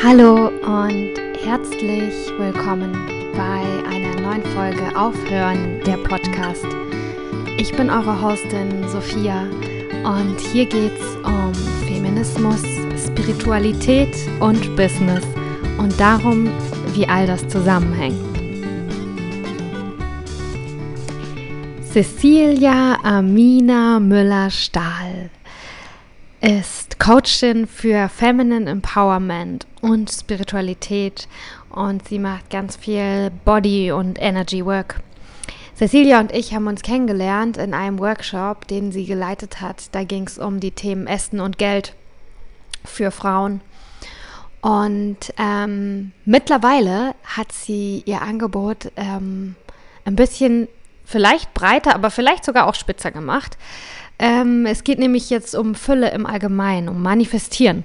Hallo und herzlich willkommen bei einer neuen Folge Aufhören der Podcast. Ich bin eure Hostin Sophia und hier geht es um Feminismus, Spiritualität und Business und darum, wie all das zusammenhängt. Cecilia Amina Müller-Stahl ist Coachin für Feminine Empowerment und Spiritualität und sie macht ganz viel Body und Energy Work. Cecilia und ich haben uns kennengelernt in einem Workshop, den sie geleitet hat. Da ging es um die Themen Essen und Geld für Frauen. Und ähm, mittlerweile hat sie ihr Angebot ähm, ein bisschen vielleicht breiter, aber vielleicht sogar auch spitzer gemacht. Ähm, es geht nämlich jetzt um Fülle im Allgemeinen, um Manifestieren.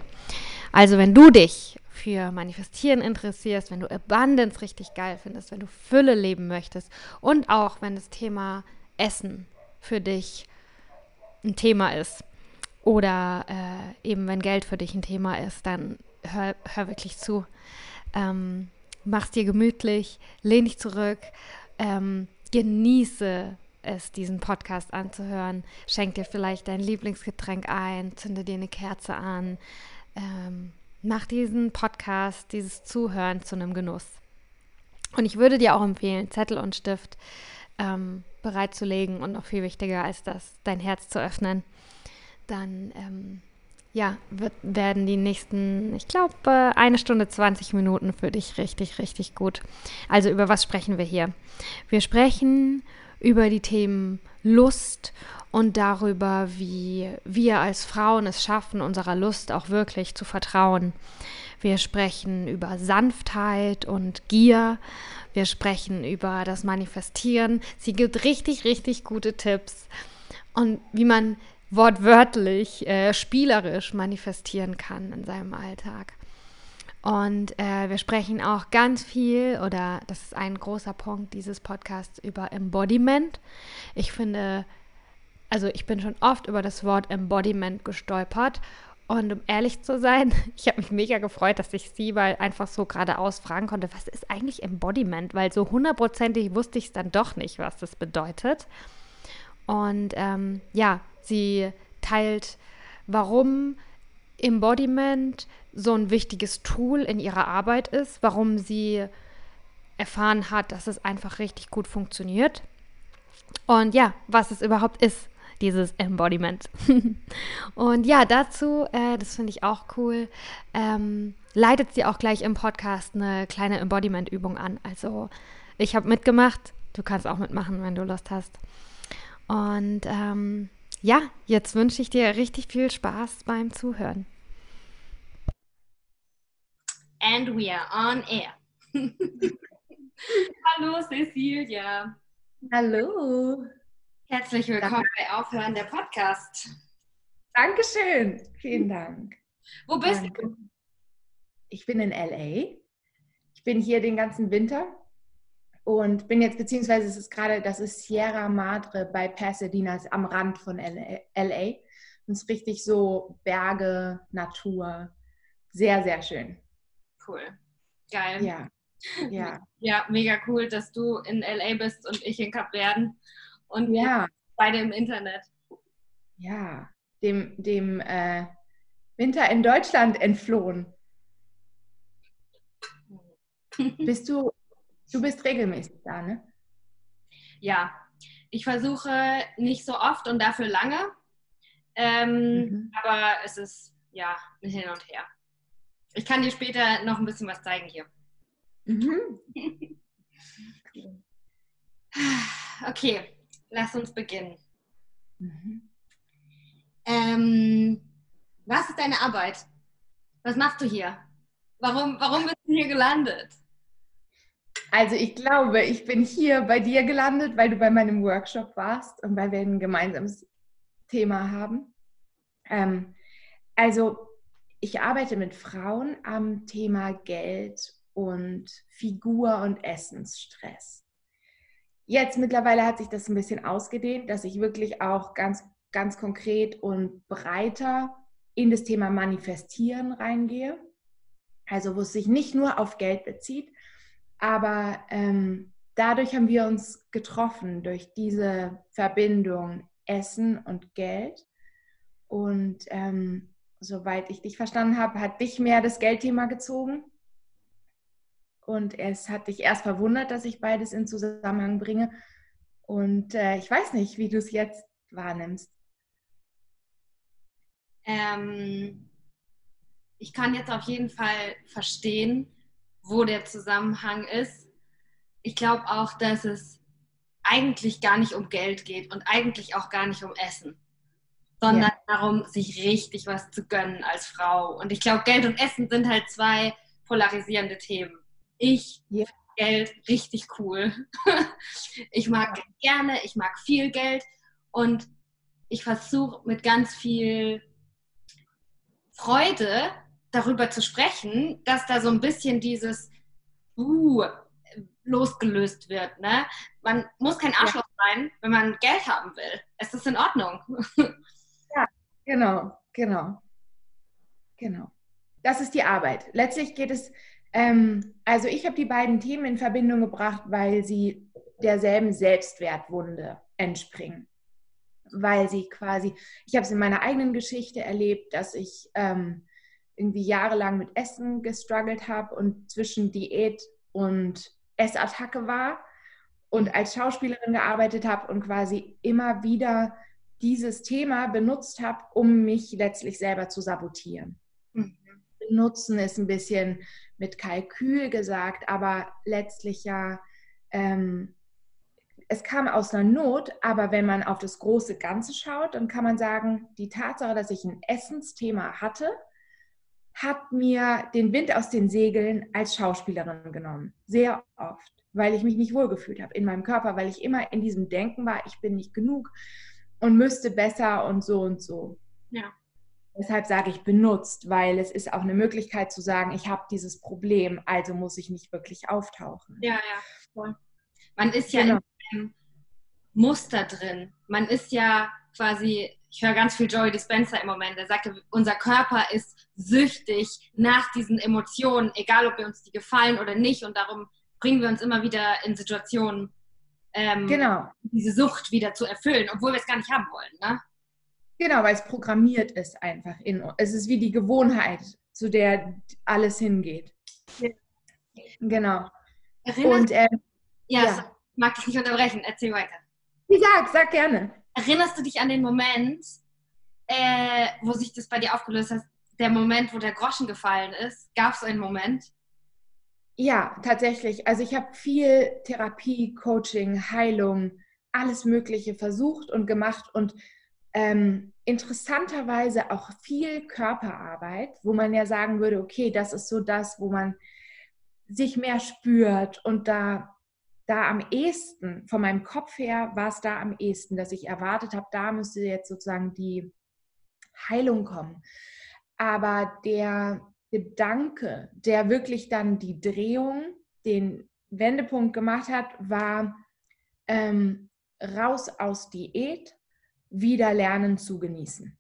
Also wenn du dich für Manifestieren interessierst, wenn du Abundance richtig geil findest, wenn du Fülle leben möchtest und auch wenn das Thema Essen für dich ein Thema ist oder äh, eben wenn Geld für dich ein Thema ist, dann hör, hör wirklich zu. Ähm, mach's dir gemütlich, lehn dich zurück, ähm, genieße es, diesen Podcast anzuhören. Schenk dir vielleicht dein Lieblingsgetränk ein, zünde dir eine Kerze an. Ähm, mach diesen Podcast, dieses Zuhören zu einem Genuss. Und ich würde dir auch empfehlen, Zettel und Stift ähm, bereitzulegen und noch viel wichtiger als das, dein Herz zu öffnen. Dann ähm, ja, wird, werden die nächsten, ich glaube, eine Stunde 20 Minuten für dich richtig, richtig gut. Also über was sprechen wir hier? Wir sprechen über die Themen Lust und darüber, wie wir als Frauen es schaffen, unserer Lust auch wirklich zu vertrauen. Wir sprechen über Sanftheit und Gier. Wir sprechen über das Manifestieren. Sie gibt richtig, richtig gute Tipps. Und wie man wortwörtlich, äh, spielerisch manifestieren kann in seinem Alltag. Und äh, wir sprechen auch ganz viel, oder das ist ein großer Punkt dieses Podcasts, über Embodiment. Ich finde, also ich bin schon oft über das Wort Embodiment gestolpert. Und um ehrlich zu sein, ich habe mich mega gefreut, dass ich sie mal einfach so geradeaus fragen konnte, was ist eigentlich Embodiment? Weil so hundertprozentig wusste ich es dann doch nicht, was das bedeutet. Und ähm, ja, sie teilt, warum Embodiment so ein wichtiges Tool in ihrer Arbeit ist, warum sie erfahren hat, dass es einfach richtig gut funktioniert. Und ja, was es überhaupt ist, dieses Embodiment. und ja, dazu, äh, das finde ich auch cool, ähm, leitet sie auch gleich im Podcast eine kleine Embodiment-Übung an. Also ich habe mitgemacht, du kannst auch mitmachen, wenn du Lust hast. Und ähm, ja, jetzt wünsche ich dir richtig viel Spaß beim Zuhören. And we are on air. Hallo Cecilia. Hallo. Herzlich willkommen bei Aufhören der Podcast. Dankeschön. Vielen Dank. Wo bist Danke. du? Ich bin in LA. Ich bin hier den ganzen Winter und bin jetzt, beziehungsweise es ist gerade, das ist Sierra Madre bei Pasadena, am Rand von LA. Und es ist richtig so Berge, Natur. Sehr, sehr schön. Cool. Geil. Ja. Ja. Ja, mega cool, dass du in LA bist und ich in Kapverden. Und ja. beide im Internet. Ja, dem, dem äh, Winter in Deutschland entflohen. Bist du Du bist regelmäßig da, ne? Ja, ich versuche nicht so oft und dafür lange. Ähm, mhm. Aber es ist ja ein Hin und Her. Ich kann dir später noch ein bisschen was zeigen hier. Mhm. okay, lass uns beginnen. Mhm. Ähm, was ist deine Arbeit? Was machst du hier? Warum, warum bist du hier gelandet? Also ich glaube, ich bin hier bei dir gelandet, weil du bei meinem Workshop warst und weil wir ein gemeinsames Thema haben. Ähm, also ich arbeite mit Frauen am Thema Geld und Figur und Essensstress. Jetzt mittlerweile hat sich das ein bisschen ausgedehnt, dass ich wirklich auch ganz, ganz konkret und breiter in das Thema Manifestieren reingehe. Also wo es sich nicht nur auf Geld bezieht, aber ähm, dadurch haben wir uns getroffen, durch diese Verbindung Essen und Geld. Und ähm, soweit ich dich verstanden habe, hat dich mehr das Geldthema gezogen. Und es hat dich erst verwundert, dass ich beides in Zusammenhang bringe. Und äh, ich weiß nicht, wie du es jetzt wahrnimmst. Ähm, ich kann jetzt auf jeden Fall verstehen, wo der Zusammenhang ist. Ich glaube auch, dass es eigentlich gar nicht um Geld geht und eigentlich auch gar nicht um Essen, sondern ja. darum, sich richtig was zu gönnen als Frau. Und ich glaube, Geld und Essen sind halt zwei polarisierende Themen. Ich ja. Geld richtig cool. ich mag ja. gerne, ich mag viel Geld und ich versuche mit ganz viel Freude darüber zu sprechen, dass da so ein bisschen dieses uh, losgelöst wird. Ne? Man muss kein Arschloch ja. sein, wenn man Geld haben will. Es ist in Ordnung. ja, genau, genau. Genau. Das ist die Arbeit. Letztlich geht es, ähm, also ich habe die beiden Themen in Verbindung gebracht, weil sie derselben Selbstwertwunde entspringen. Weil sie quasi, ich habe es in meiner eigenen Geschichte erlebt, dass ich ähm, irgendwie jahrelang mit Essen gestruggelt habe und zwischen Diät und Essattacke war und als Schauspielerin gearbeitet habe und quasi immer wieder dieses Thema benutzt habe, um mich letztlich selber zu sabotieren. Mhm. Benutzen ist ein bisschen mit Kalkül gesagt, aber letztlich ja, ähm, es kam aus einer Not, aber wenn man auf das große Ganze schaut, dann kann man sagen, die Tatsache, dass ich ein Essensthema hatte, hat mir den Wind aus den Segeln als Schauspielerin genommen. Sehr oft, weil ich mich nicht wohlgefühlt habe in meinem Körper, weil ich immer in diesem Denken war, ich bin nicht genug und müsste besser und so und so. Ja. Deshalb sage ich benutzt, weil es ist auch eine Möglichkeit zu sagen, ich habe dieses Problem, also muss ich nicht wirklich auftauchen. Ja, ja, voll. Man ist ja genau. in einem Muster drin. Man ist ja quasi ich höre ganz viel Joey Dispenza im Moment, der sagte, unser Körper ist süchtig nach diesen Emotionen, egal ob wir uns die gefallen oder nicht. Und darum bringen wir uns immer wieder in Situationen, ähm, genau. diese Sucht wieder zu erfüllen, obwohl wir es gar nicht haben wollen. Ne? Genau, weil es programmiert ist einfach. In, es ist wie die Gewohnheit, zu der alles hingeht. Ja. Genau. Erinnerst Und, äh, ja, ja, mag dich nicht unterbrechen. Erzähl weiter. Ich sag, sag gerne. Erinnerst du dich an den Moment, äh, wo sich das bei dir aufgelöst hat? Der Moment, wo der Groschen gefallen ist? Gab es so einen Moment? Ja, tatsächlich. Also ich habe viel Therapie, Coaching, Heilung, alles Mögliche versucht und gemacht und ähm, interessanterweise auch viel Körperarbeit, wo man ja sagen würde, okay, das ist so das, wo man sich mehr spürt und da da am ehesten, von meinem Kopf her war es da am ehesten, dass ich erwartet habe, da müsste jetzt sozusagen die Heilung kommen. Aber der Gedanke, der wirklich dann die Drehung, den Wendepunkt gemacht hat, war ähm, raus aus Diät, wieder lernen zu genießen.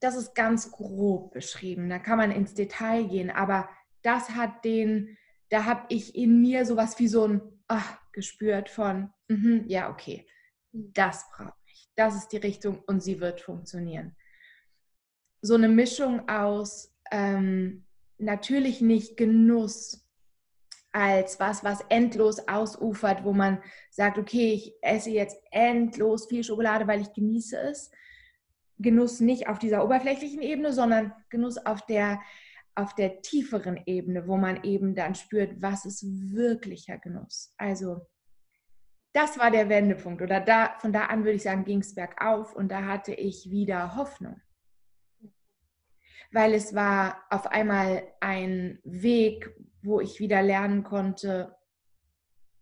Das ist ganz grob beschrieben. Da kann man ins Detail gehen, aber das hat den, da habe ich in mir sowas wie so ein, ach, gespürt von, mm ja, okay, das brauche ich. Das ist die Richtung und sie wird funktionieren. So eine Mischung aus ähm, natürlich nicht Genuss als was, was endlos ausufert, wo man sagt, okay, ich esse jetzt endlos viel Schokolade, weil ich genieße es. Genuss nicht auf dieser oberflächlichen Ebene, sondern Genuss auf der, auf der tieferen Ebene, wo man eben dann spürt, was ist wirklicher Genuss. Also das war der Wendepunkt. Oder da, von da an würde ich sagen, ging es bergauf und da hatte ich wieder Hoffnung. Weil es war auf einmal ein Weg, wo ich wieder lernen konnte,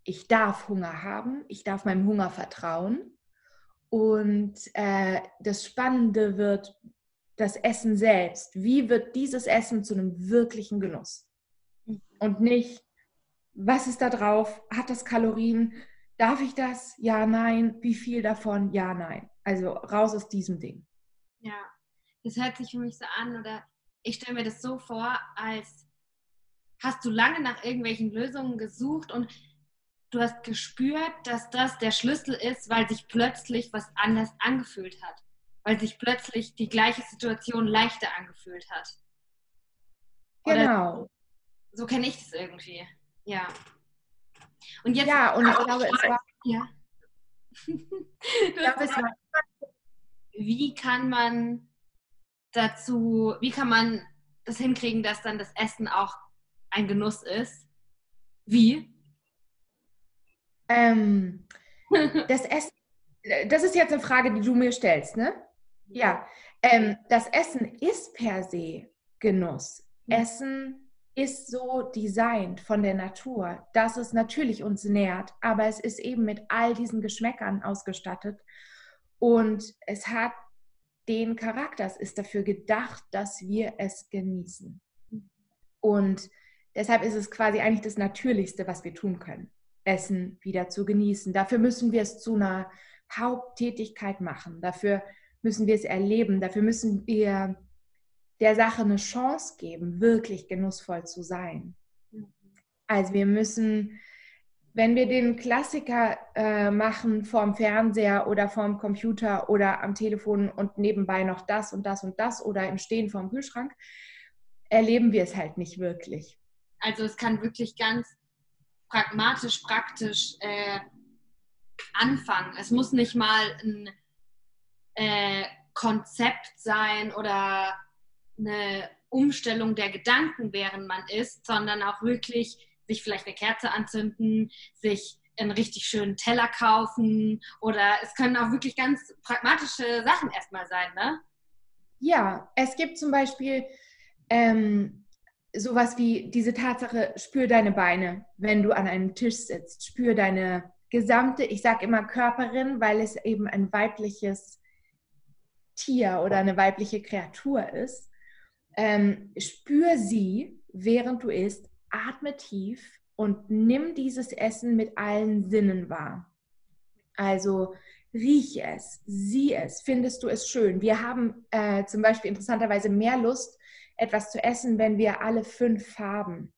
ich darf Hunger haben, ich darf meinem Hunger vertrauen. Und äh, das Spannende wird das Essen selbst. Wie wird dieses Essen zu einem wirklichen Genuss? Und nicht, was ist da drauf? Hat das Kalorien? Darf ich das? Ja, nein. Wie viel davon? Ja, nein. Also raus aus diesem Ding. Ja, das hört sich für mich so an oder ich stelle mir das so vor, als hast du lange nach irgendwelchen Lösungen gesucht und du hast gespürt, dass das der Schlüssel ist, weil sich plötzlich was anders angefühlt hat. Weil sich plötzlich die gleiche Situation leichter angefühlt hat. Oder genau. So kenne ich es irgendwie. Ja. Und jetzt. Ja, und ich glaube, es war. Ja. ich glaube, es war. Wie kann man dazu, wie kann man das hinkriegen, dass dann das Essen auch ein Genuss ist? Wie? Ähm, das Essen, das ist jetzt eine Frage, die du mir stellst, ne? Ja. Ähm, das Essen ist per se Genuss. Mhm. Essen ist so designt von der Natur, dass es natürlich uns nährt, aber es ist eben mit all diesen Geschmäckern ausgestattet und es hat den Charakter, es ist dafür gedacht, dass wir es genießen. Und deshalb ist es quasi eigentlich das Natürlichste, was wir tun können, Essen wieder zu genießen. Dafür müssen wir es zu einer Haupttätigkeit machen, dafür müssen wir es erleben, dafür müssen wir der Sache eine Chance geben, wirklich genussvoll zu sein. Also wir müssen, wenn wir den Klassiker äh, machen vorm Fernseher oder vorm Computer oder am Telefon und nebenbei noch das und das und das oder im Stehen vorm Kühlschrank, erleben wir es halt nicht wirklich. Also es kann wirklich ganz pragmatisch, praktisch äh, anfangen. Es muss nicht mal ein äh, Konzept sein oder eine Umstellung der Gedanken, während man isst, sondern auch wirklich sich vielleicht eine Kerze anzünden, sich einen richtig schönen Teller kaufen oder es können auch wirklich ganz pragmatische Sachen erstmal sein, ne? Ja, es gibt zum Beispiel ähm, sowas wie diese Tatsache, spür deine Beine, wenn du an einem Tisch sitzt, spür deine gesamte, ich sage immer Körperin, weil es eben ein weibliches Tier oder eine weibliche Kreatur ist ähm, spür sie, während du isst, atme tief und nimm dieses Essen mit allen Sinnen wahr. Also riech es, sieh es, findest du es schön. Wir haben äh, zum Beispiel interessanterweise mehr Lust, etwas zu essen, wenn wir alle fünf Farben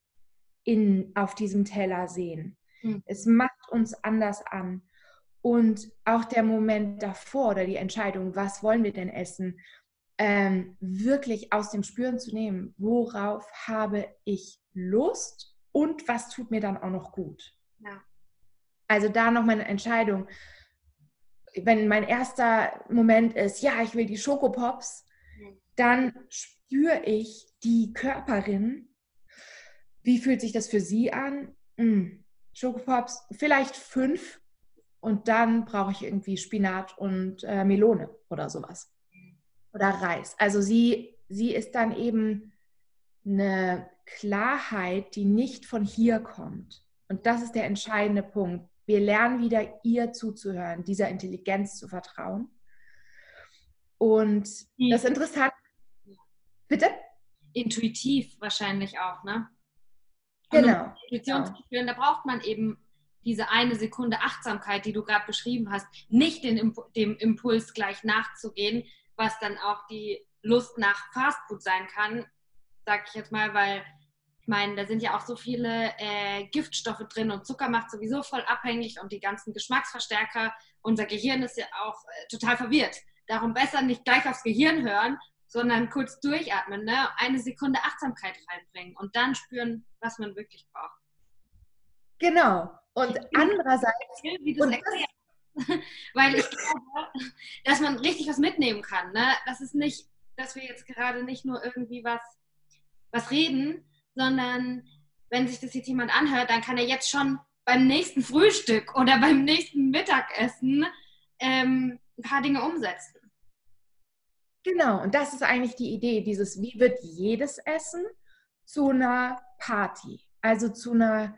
in, auf diesem Teller sehen. Mhm. Es macht uns anders an. Und auch der Moment davor oder die Entscheidung, was wollen wir denn essen, ähm, wirklich aus dem Spüren zu nehmen, worauf habe ich Lust und was tut mir dann auch noch gut. Ja. Also da noch meine Entscheidung. Wenn mein erster Moment ist, ja, ich will die Schokopops, dann spüre ich die Körperin. Wie fühlt sich das für sie an? Hm, Schokopops, vielleicht fünf und dann brauche ich irgendwie Spinat und äh, Melone oder sowas oder Reis. Also sie, sie ist dann eben eine Klarheit, die nicht von hier kommt. Und das ist der entscheidende Punkt. Wir lernen wieder ihr zuzuhören, dieser Intelligenz zu vertrauen. Und das Interessante. Bitte? Intuitiv wahrscheinlich auch, ne? Genau. Um Intuition zu spüren, da braucht man eben diese eine Sekunde Achtsamkeit, die du gerade beschrieben hast, nicht den, dem Impuls gleich nachzugehen, was dann auch die Lust nach Fastfood sein kann, sag ich jetzt mal, weil ich meine, da sind ja auch so viele äh, Giftstoffe drin und Zucker macht sowieso voll abhängig und die ganzen Geschmacksverstärker. Unser Gehirn ist ja auch äh, total verwirrt. Darum besser nicht gleich aufs Gehirn hören, sondern kurz durchatmen, ne? eine Sekunde Achtsamkeit reinbringen und dann spüren, was man wirklich braucht. Genau. Und andererseits, wie du erklärst, Weil ich glaube, dass man richtig was mitnehmen kann. Ne? Das ist nicht, dass wir jetzt gerade nicht nur irgendwie was, was reden, sondern wenn sich das jetzt jemand anhört, dann kann er jetzt schon beim nächsten Frühstück oder beim nächsten Mittagessen ähm, ein paar Dinge umsetzen. Genau, und das ist eigentlich die Idee, dieses, wie wird jedes Essen zu einer Party, also zu einer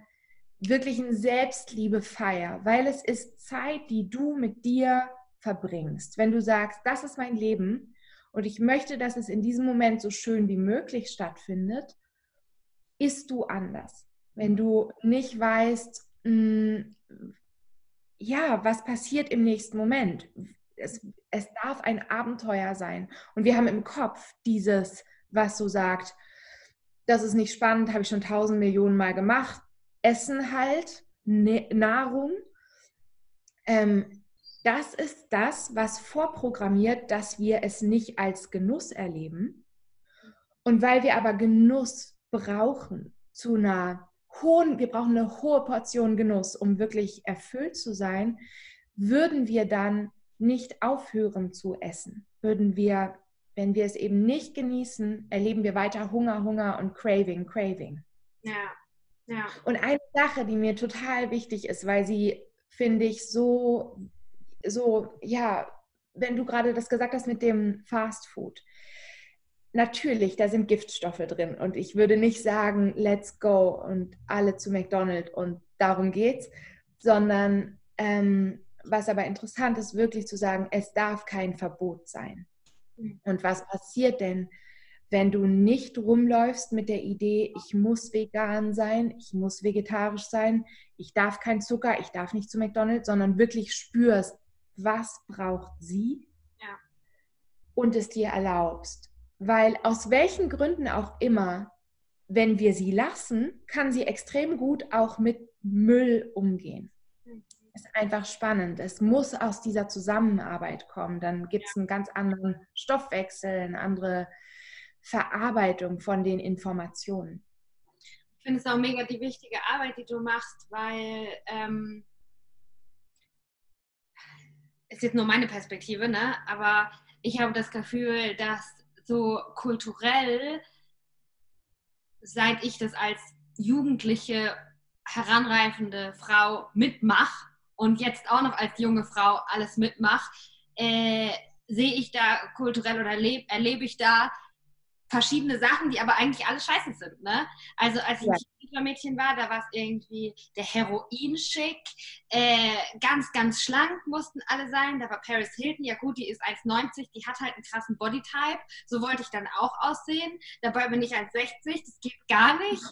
wirklichen Selbstliebefeier, weil es ist Zeit, die du mit dir verbringst. Wenn du sagst, das ist mein Leben und ich möchte, dass es in diesem Moment so schön wie möglich stattfindet, isst du anders. Wenn du nicht weißt, mh, hm, ja, was passiert im nächsten Moment? Es, es darf ein Abenteuer sein. Und wir haben im Kopf dieses, was so sagt, das ist nicht spannend, habe ich schon tausend Millionen Mal gemacht. Essen halt, ne Nahrung. Ähm, das ist das, was vorprogrammiert, dass wir es nicht als Genuss erleben. Und weil wir aber Genuss brauchen zu einer hohen, wir brauchen eine hohe Portion Genuss, um wirklich erfüllt zu sein, würden wir dann nicht aufhören zu essen. Würden wir, wenn wir es eben nicht genießen, erleben wir weiter Hunger, Hunger und Craving, Craving. Ja. Ja. Und eine Sache, die mir total wichtig ist, weil sie, finde ich, so, so, ja, wenn du gerade das gesagt hast mit dem Fast Food. Natürlich, da sind Giftstoffe drin und ich würde nicht sagen, let's go und alle zu McDonald's und darum geht's, sondern ähm, was aber interessant ist, wirklich zu sagen, es darf kein Verbot sein. Mhm. Und was passiert denn, wenn du nicht rumläufst mit der Idee, ich muss vegan sein, ich muss vegetarisch sein, ich darf kein Zucker, ich darf nicht zu McDonald's, sondern wirklich spürst, was braucht sie ja. und es dir erlaubst. Weil aus welchen Gründen auch immer, wenn wir sie lassen, kann sie extrem gut auch mit Müll umgehen ist einfach spannend. Es muss aus dieser Zusammenarbeit kommen. Dann gibt es einen ganz anderen Stoffwechsel, eine andere Verarbeitung von den Informationen. Ich finde es auch mega die wichtige Arbeit, die du machst, weil ähm, ist jetzt nur meine Perspektive, ne? aber ich habe das Gefühl, dass so kulturell, seit ich das als jugendliche, heranreifende Frau mitmache, und jetzt auch noch als junge Frau alles mitmache, äh, sehe ich da kulturell oder erlebe, erlebe ich da verschiedene Sachen, die aber eigentlich alle scheiße sind. Ne? Also als ich ja. ein Mädchen war, da war es irgendwie der Heroin-Schick, äh, ganz, ganz schlank mussten alle sein. Da war Paris Hilton, ja gut, die ist 1,90, die hat halt einen krassen Bodytype. So wollte ich dann auch aussehen. Dabei bin ich 1,60, das geht gar nicht.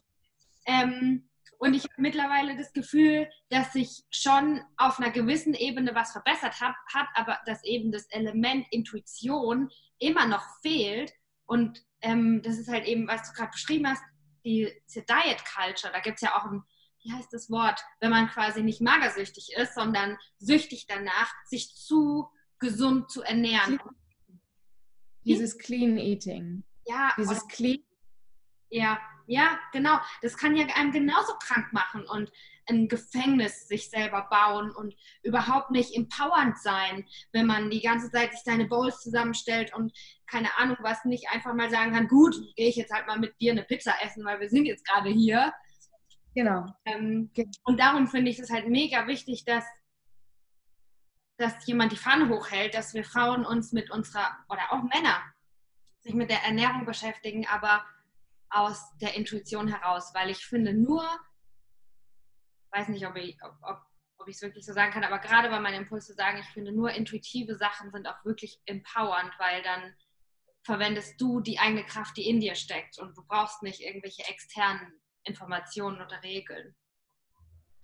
Ähm, und ich habe mittlerweile das Gefühl, dass sich schon auf einer gewissen Ebene was verbessert hat, hat aber dass eben das Element Intuition immer noch fehlt. Und ähm, das ist halt eben, was du gerade beschrieben hast, die, die Diet Culture. Da gibt es ja auch ein, wie heißt das Wort, wenn man quasi nicht magersüchtig ist, sondern süchtig danach, sich zu gesund zu ernähren. Dieses Clean Eating. Ja. Dieses Clean. Ja, ja, genau. Das kann ja einem genauso krank machen und ein Gefängnis sich selber bauen und überhaupt nicht empowernd sein, wenn man die ganze Zeit sich seine Bowls zusammenstellt und keine Ahnung was, nicht einfach mal sagen kann, gut, gehe ich jetzt halt mal mit dir eine Pizza essen, weil wir sind jetzt gerade hier. Genau. Ähm, und darum finde ich es halt mega wichtig, dass, dass jemand die Pfanne hochhält, dass wir Frauen uns mit unserer, oder auch Männer, sich mit der Ernährung beschäftigen, aber aus der Intuition heraus, weil ich finde nur, weiß nicht, ob ich ob, ob, ob es wirklich so sagen kann, aber gerade bei meinem Impuls zu sagen, ich finde nur intuitive Sachen sind auch wirklich empowernd, weil dann verwendest du die eigene Kraft, die in dir steckt und du brauchst nicht irgendwelche externen Informationen oder Regeln.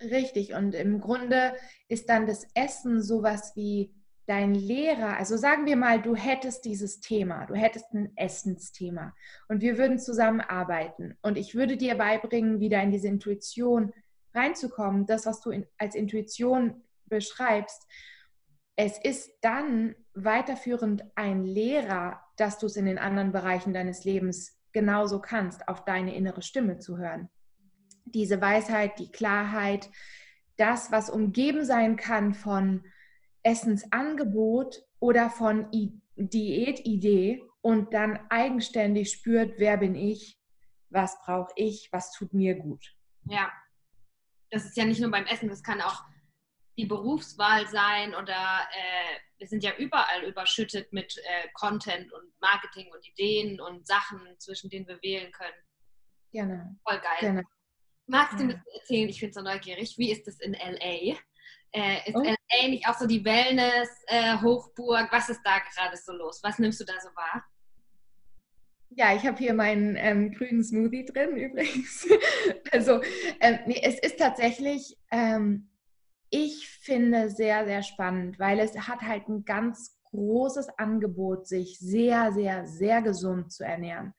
Richtig, und im Grunde ist dann das Essen sowas wie dein Lehrer, also sagen wir mal, du hättest dieses Thema, du hättest ein Essensthema und wir würden zusammenarbeiten und ich würde dir beibringen, wieder in diese Intuition reinzukommen, das, was du in, als Intuition beschreibst. Es ist dann weiterführend ein Lehrer, dass du es in den anderen Bereichen deines Lebens genauso kannst, auf deine innere Stimme zu hören. Diese Weisheit, die Klarheit, das, was umgeben sein kann von Essensangebot oder von Diätidee und dann eigenständig spürt, wer bin ich, was brauche ich, was tut mir gut. Ja, das ist ja nicht nur beim Essen, das kann auch die Berufswahl sein oder äh, wir sind ja überall überschüttet mit äh, Content und Marketing und Ideen und Sachen, zwischen denen wir wählen können. Gerne. Voll geil. Gerne. Magst du mir erzählen, ich bin so neugierig, wie ist es in LA? Äh, ist oh. LA nicht auch so die Wellness-Hochburg? Äh, Was ist da gerade so los? Was nimmst du da so wahr? Ja, ich habe hier meinen ähm, grünen Smoothie drin übrigens. also ähm, nee, es ist tatsächlich, ähm, ich finde sehr, sehr spannend, weil es hat halt ein ganz großes Angebot, sich sehr, sehr, sehr gesund zu ernähren.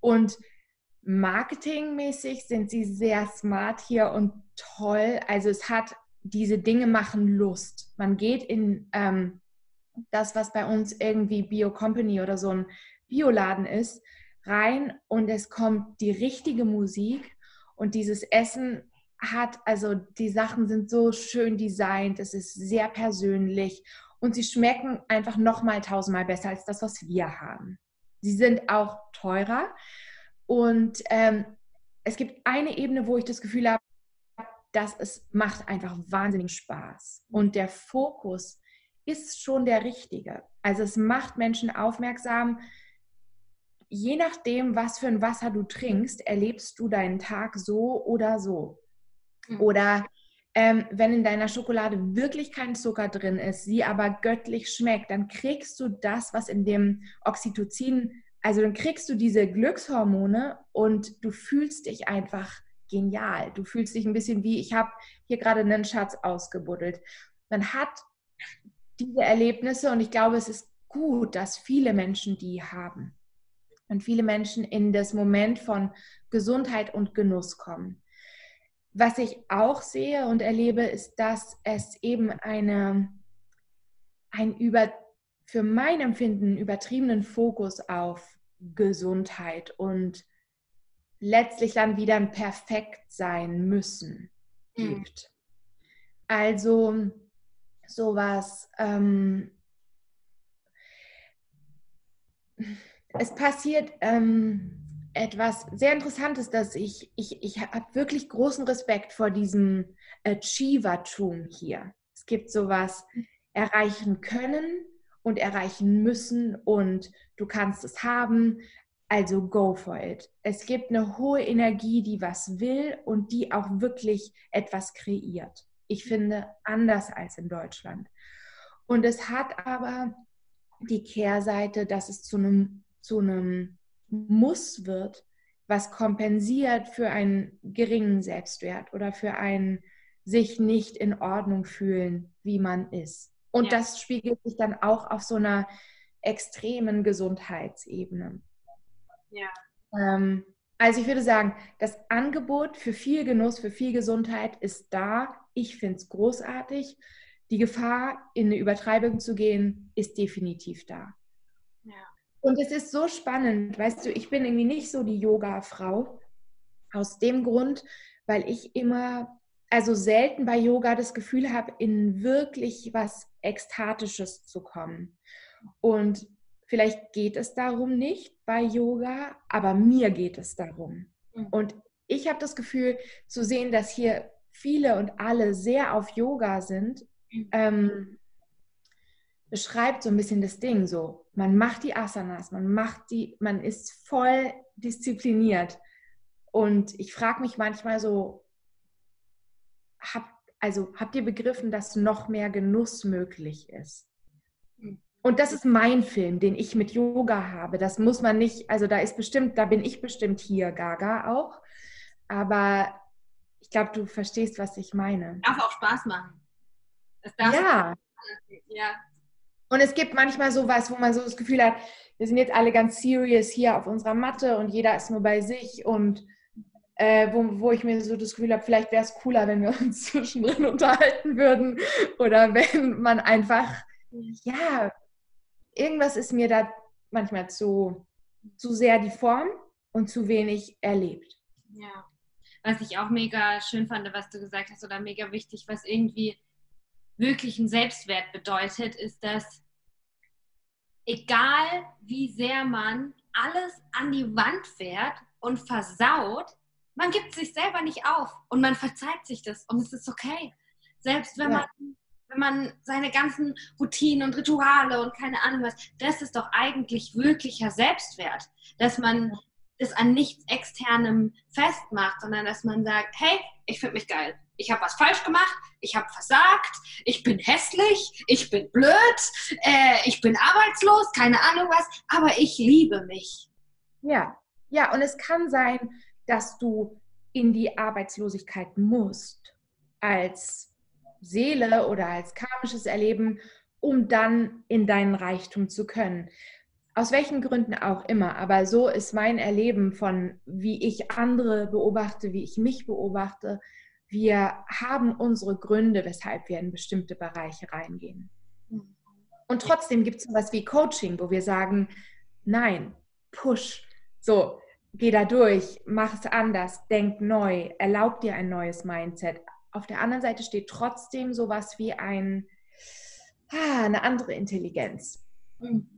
Und marketingmäßig sind sie sehr smart hier und toll. Also es hat diese Dinge machen Lust. Man geht in ähm, das, was bei uns irgendwie Bio Company oder so ein Bioladen ist, rein und es kommt die richtige Musik und dieses Essen hat, also die Sachen sind so schön designt, es ist sehr persönlich und sie schmecken einfach nochmal tausendmal besser als das, was wir haben. Sie sind auch teurer und ähm, es gibt eine Ebene, wo ich das Gefühl habe, dass es macht einfach wahnsinnig Spaß und der Fokus ist schon der richtige. Also es macht Menschen aufmerksam, je nachdem, was für ein Wasser du trinkst, erlebst du deinen Tag so oder so. Mhm. Oder ähm, wenn in deiner Schokolade wirklich kein Zucker drin ist, sie aber göttlich schmeckt, dann kriegst du das, was in dem Oxytocin, also dann kriegst du diese Glückshormone und du fühlst dich einfach genial. Du fühlst dich ein bisschen wie, ich habe hier gerade einen Schatz ausgebuddelt. Man hat diese Erlebnisse und ich glaube, es ist gut, dass viele Menschen die haben und viele Menschen in das Moment von Gesundheit und Genuss kommen. Was ich auch sehe und erlebe, ist, dass es eben eine, ein über, für mein Empfinden übertriebenen Fokus auf Gesundheit und letztlich dann wieder ein Perfekt sein müssen mhm. gibt. Mhm. Also sowas, ähm, es passiert ähm, etwas sehr Interessantes, dass ich, ich, ich habe wirklich großen Respekt vor diesem Achievertum hier. Es gibt sowas erreichen können und erreichen müssen und du kannst es haben, also go for it. Es gibt eine hohe Energie, die was will und die auch wirklich etwas kreiert. Ich finde anders als in Deutschland. Und es hat aber die Kehrseite, dass es zu einem zu einem Muss wird, was kompensiert für einen geringen Selbstwert oder für ein sich nicht in Ordnung fühlen, wie man ist. Und ja. das spiegelt sich dann auch auf so einer extremen Gesundheitsebene. Ja. Ähm, also ich würde sagen, das Angebot für viel Genuss, für viel Gesundheit ist da. Ich finde es großartig. Die Gefahr, in eine Übertreibung zu gehen, ist definitiv da. Und es ist so spannend, weißt du, ich bin irgendwie nicht so die Yoga-Frau. Aus dem Grund, weil ich immer, also selten bei Yoga das Gefühl habe, in wirklich was Ekstatisches zu kommen. Und vielleicht geht es darum nicht bei Yoga, aber mir geht es darum. Mhm. Und ich habe das Gefühl zu sehen, dass hier viele und alle sehr auf Yoga sind. Mhm. Ähm, beschreibt so ein bisschen das Ding so. Man macht die Asanas, man macht die, man ist voll diszipliniert. Und ich frage mich manchmal so, hab, also habt ihr begriffen, dass noch mehr Genuss möglich ist? Und das ist mein Film, den ich mit Yoga habe. Das muss man nicht, also da ist bestimmt, da bin ich bestimmt hier, Gaga auch. Aber ich glaube, du verstehst, was ich meine. Darf auch Spaß machen. ja. ja. Und es gibt manchmal sowas, wo man so das Gefühl hat, wir sind jetzt alle ganz serious hier auf unserer Matte und jeder ist nur bei sich und äh, wo, wo ich mir so das Gefühl habe, vielleicht wäre es cooler, wenn wir uns zwischendrin unterhalten würden oder wenn man einfach, ja, irgendwas ist mir da manchmal zu, zu sehr die Form und zu wenig erlebt. Ja, was ich auch mega schön fand, was du gesagt hast oder mega wichtig, was irgendwie wirklich einen Selbstwert bedeutet, ist, dass egal wie sehr man alles an die Wand fährt und versaut, man gibt sich selber nicht auf und man verzeiht sich das und es ist okay. Selbst wenn ja. man wenn man seine ganzen Routinen und Rituale und keine Ahnung was, das ist doch eigentlich wirklicher Selbstwert, dass man es an nichts externem festmacht, sondern dass man sagt, hey, ich finde mich geil ich habe was falsch gemacht, ich habe versagt, ich bin hässlich, ich bin blöd, äh, ich bin arbeitslos, keine Ahnung was, aber ich liebe mich. Ja, ja, und es kann sein, dass du in die Arbeitslosigkeit musst als Seele oder als karmisches Erleben, um dann in deinen Reichtum zu können. aus welchen Gründen auch immer, aber so ist mein Erleben von, wie ich andere beobachte, wie ich mich beobachte. Wir haben unsere Gründe, weshalb wir in bestimmte Bereiche reingehen. Und trotzdem gibt es sowas wie Coaching, wo wir sagen, nein, push, so, geh da durch, mach es anders, denk neu, erlaub dir ein neues Mindset. Auf der anderen Seite steht trotzdem sowas wie ein, ah, eine andere Intelligenz. Mhm.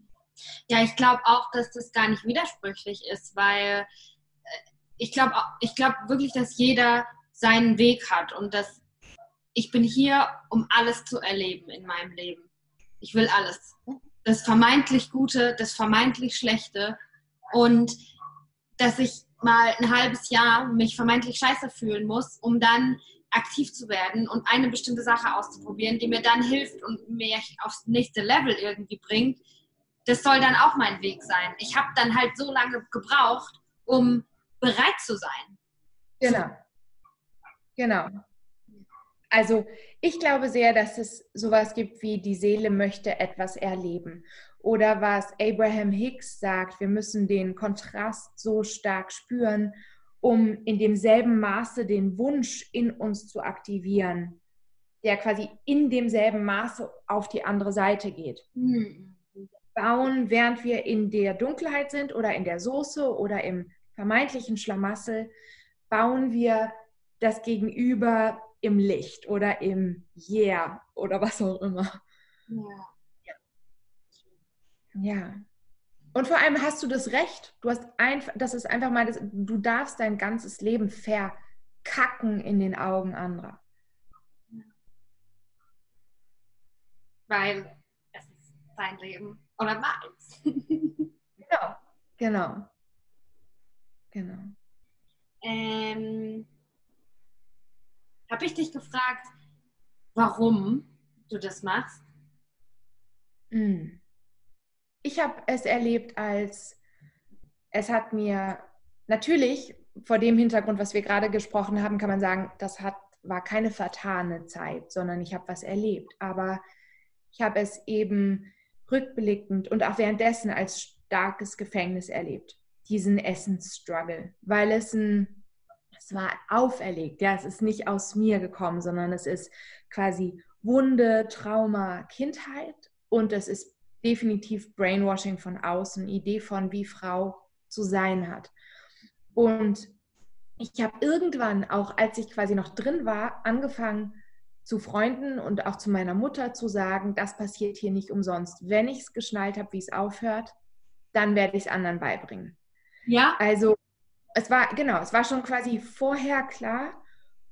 Ja, ich glaube auch, dass das gar nicht widersprüchlich ist, weil äh, ich glaube ich glaub wirklich, dass jeder seinen Weg hat und dass ich bin hier, um alles zu erleben in meinem Leben. Ich will alles. Das vermeintlich Gute, das vermeintlich Schlechte und dass ich mal ein halbes Jahr mich vermeintlich scheiße fühlen muss, um dann aktiv zu werden und eine bestimmte Sache auszuprobieren, die mir dann hilft und mir aufs nächste Level irgendwie bringt, das soll dann auch mein Weg sein. Ich habe dann halt so lange gebraucht, um bereit zu sein. Genau. Genau. Also ich glaube sehr, dass es sowas gibt wie die Seele möchte etwas erleben. Oder was Abraham Hicks sagt, wir müssen den Kontrast so stark spüren, um in demselben Maße den Wunsch in uns zu aktivieren, der quasi in demselben Maße auf die andere Seite geht. Mhm bauen, während wir in der Dunkelheit sind oder in der Soße oder im vermeintlichen Schlamassel, bauen wir das Gegenüber im Licht oder im Yeah oder was auch immer. Ja. Ja. Und vor allem hast du das Recht, du hast einfach, das ist einfach mal, das, du darfst dein ganzes Leben verkacken in den Augen anderer. Weil es ist dein Leben. Oder meins. genau, genau. Genau. Ähm, Habe ich dich gefragt, warum du das machst? Hm. Ich habe es erlebt als, es hat mir natürlich vor dem Hintergrund, was wir gerade gesprochen haben, kann man sagen, das hat, war keine vertane Zeit, sondern ich habe was erlebt. Aber ich habe es eben rückblickend und auch währenddessen als starkes Gefängnis erlebt, diesen Essensstruggle, weil es ein, es war auferlegt, ja, es ist nicht aus mir gekommen, sondern es ist quasi Wunde, Trauma, Kindheit und es ist definitiv Brainwashing von außen, Idee von, wie Frau zu sein hat. Und ich habe irgendwann, auch als ich quasi noch drin war, angefangen, zu Freunden und auch zu meiner Mutter zu sagen, das passiert hier nicht umsonst. Wenn ich es geschnallt habe, wie es aufhört, dann werde ich es anderen beibringen. Ja. Also es war, genau, es war schon quasi vorher klar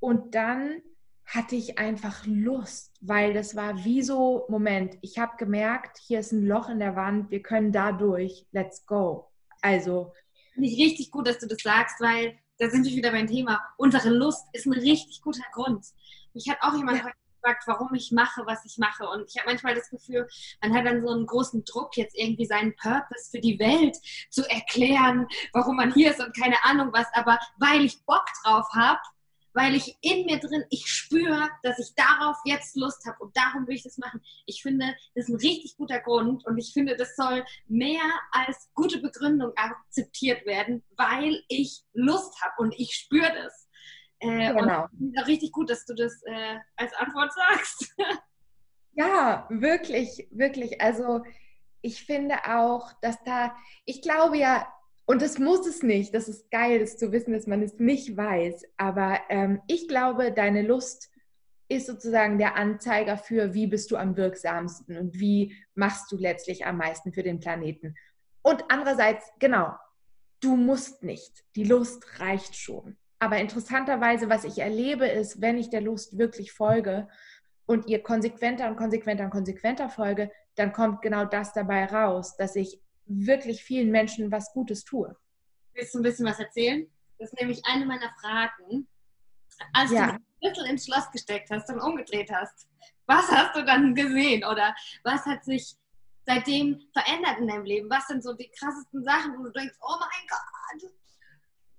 und dann hatte ich einfach Lust, weil das war wie so, Moment, ich habe gemerkt, hier ist ein Loch in der Wand, wir können da durch, let's go. Also. Nicht richtig gut, dass du das sagst, weil da sind wir wieder beim Thema. Unsere Lust ist ein richtig guter Grund. Mich hat auch jemand ja. Gefragt, warum ich mache, was ich mache. Und ich habe manchmal das Gefühl, man hat dann so einen großen Druck, jetzt irgendwie seinen Purpose für die Welt zu erklären, warum man hier ist und keine Ahnung was. Aber weil ich Bock drauf habe, weil ich in mir drin, ich spüre, dass ich darauf jetzt Lust habe und darum will ich das machen. Ich finde, das ist ein richtig guter Grund und ich finde, das soll mehr als gute Begründung akzeptiert werden, weil ich Lust habe und ich spüre das. Äh, genau. Richtig gut, dass du das äh, als Antwort sagst. ja, wirklich, wirklich. Also ich finde auch, dass da, ich glaube ja, und das muss es nicht. Das ist geil, das zu wissen, dass man es nicht weiß. Aber ähm, ich glaube, deine Lust ist sozusagen der Anzeiger für, wie bist du am wirksamsten und wie machst du letztlich am meisten für den Planeten. Und andererseits, genau, du musst nicht. Die Lust reicht schon. Aber interessanterweise, was ich erlebe, ist, wenn ich der Lust wirklich folge und ihr konsequenter und konsequenter und konsequenter folge, dann kommt genau das dabei raus, dass ich wirklich vielen Menschen was Gutes tue. Willst du ein bisschen was erzählen? Das ist nämlich eine meiner Fragen. Als ja. du den Schlüssel ins Schloss gesteckt hast und umgedreht hast, was hast du dann gesehen? Oder was hat sich seitdem verändert in deinem Leben? Was sind so die krassesten Sachen, wo du denkst, oh mein Gott,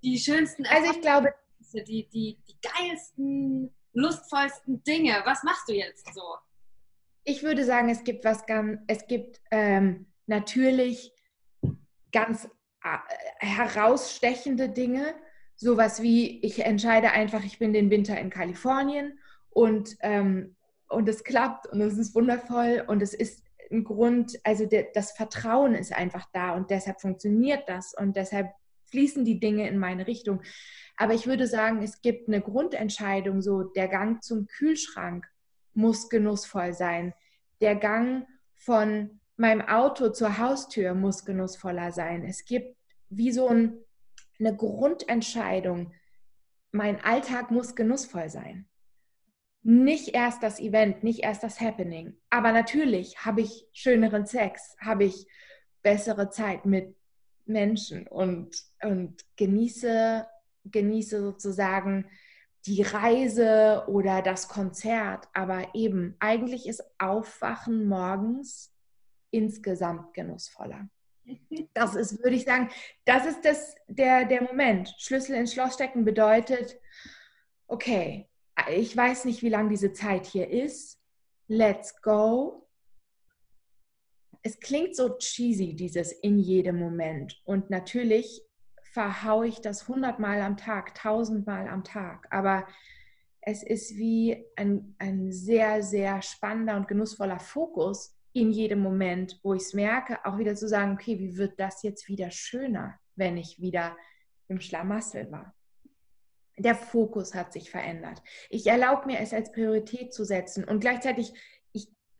die schönsten Also ich glaube, die, die, die geilsten, lustvollsten Dinge. Was machst du jetzt so? Ich würde sagen, es gibt was ganz, es gibt ähm, natürlich ganz äh, herausstechende Dinge, sowas wie ich entscheide einfach, ich bin den Winter in Kalifornien und, ähm, und es klappt und es ist wundervoll und es ist ein Grund, also der, das Vertrauen ist einfach da und deshalb funktioniert das und deshalb fließen die Dinge in meine Richtung. Aber ich würde sagen, es gibt eine Grundentscheidung, so der Gang zum Kühlschrank muss genussvoll sein. Der Gang von meinem Auto zur Haustür muss genussvoller sein. Es gibt wie so ein, eine Grundentscheidung. Mein Alltag muss genussvoll sein. Nicht erst das Event, nicht erst das Happening. Aber natürlich habe ich schöneren Sex, habe ich bessere Zeit mit Menschen und, und genieße, genieße sozusagen die Reise oder das Konzert. Aber eben, eigentlich ist Aufwachen morgens insgesamt genussvoller. Das ist, würde ich sagen, das ist das, der, der Moment. Schlüssel ins Schloss stecken bedeutet, okay, ich weiß nicht, wie lange diese Zeit hier ist. Let's go. Es klingt so cheesy, dieses in jedem Moment. Und natürlich verhaue ich das hundertmal am Tag, tausendmal am Tag. Aber es ist wie ein, ein sehr, sehr spannender und genussvoller Fokus in jedem Moment, wo ich es merke, auch wieder zu sagen, okay, wie wird das jetzt wieder schöner, wenn ich wieder im Schlamassel war. Der Fokus hat sich verändert. Ich erlaube mir es als Priorität zu setzen und gleichzeitig,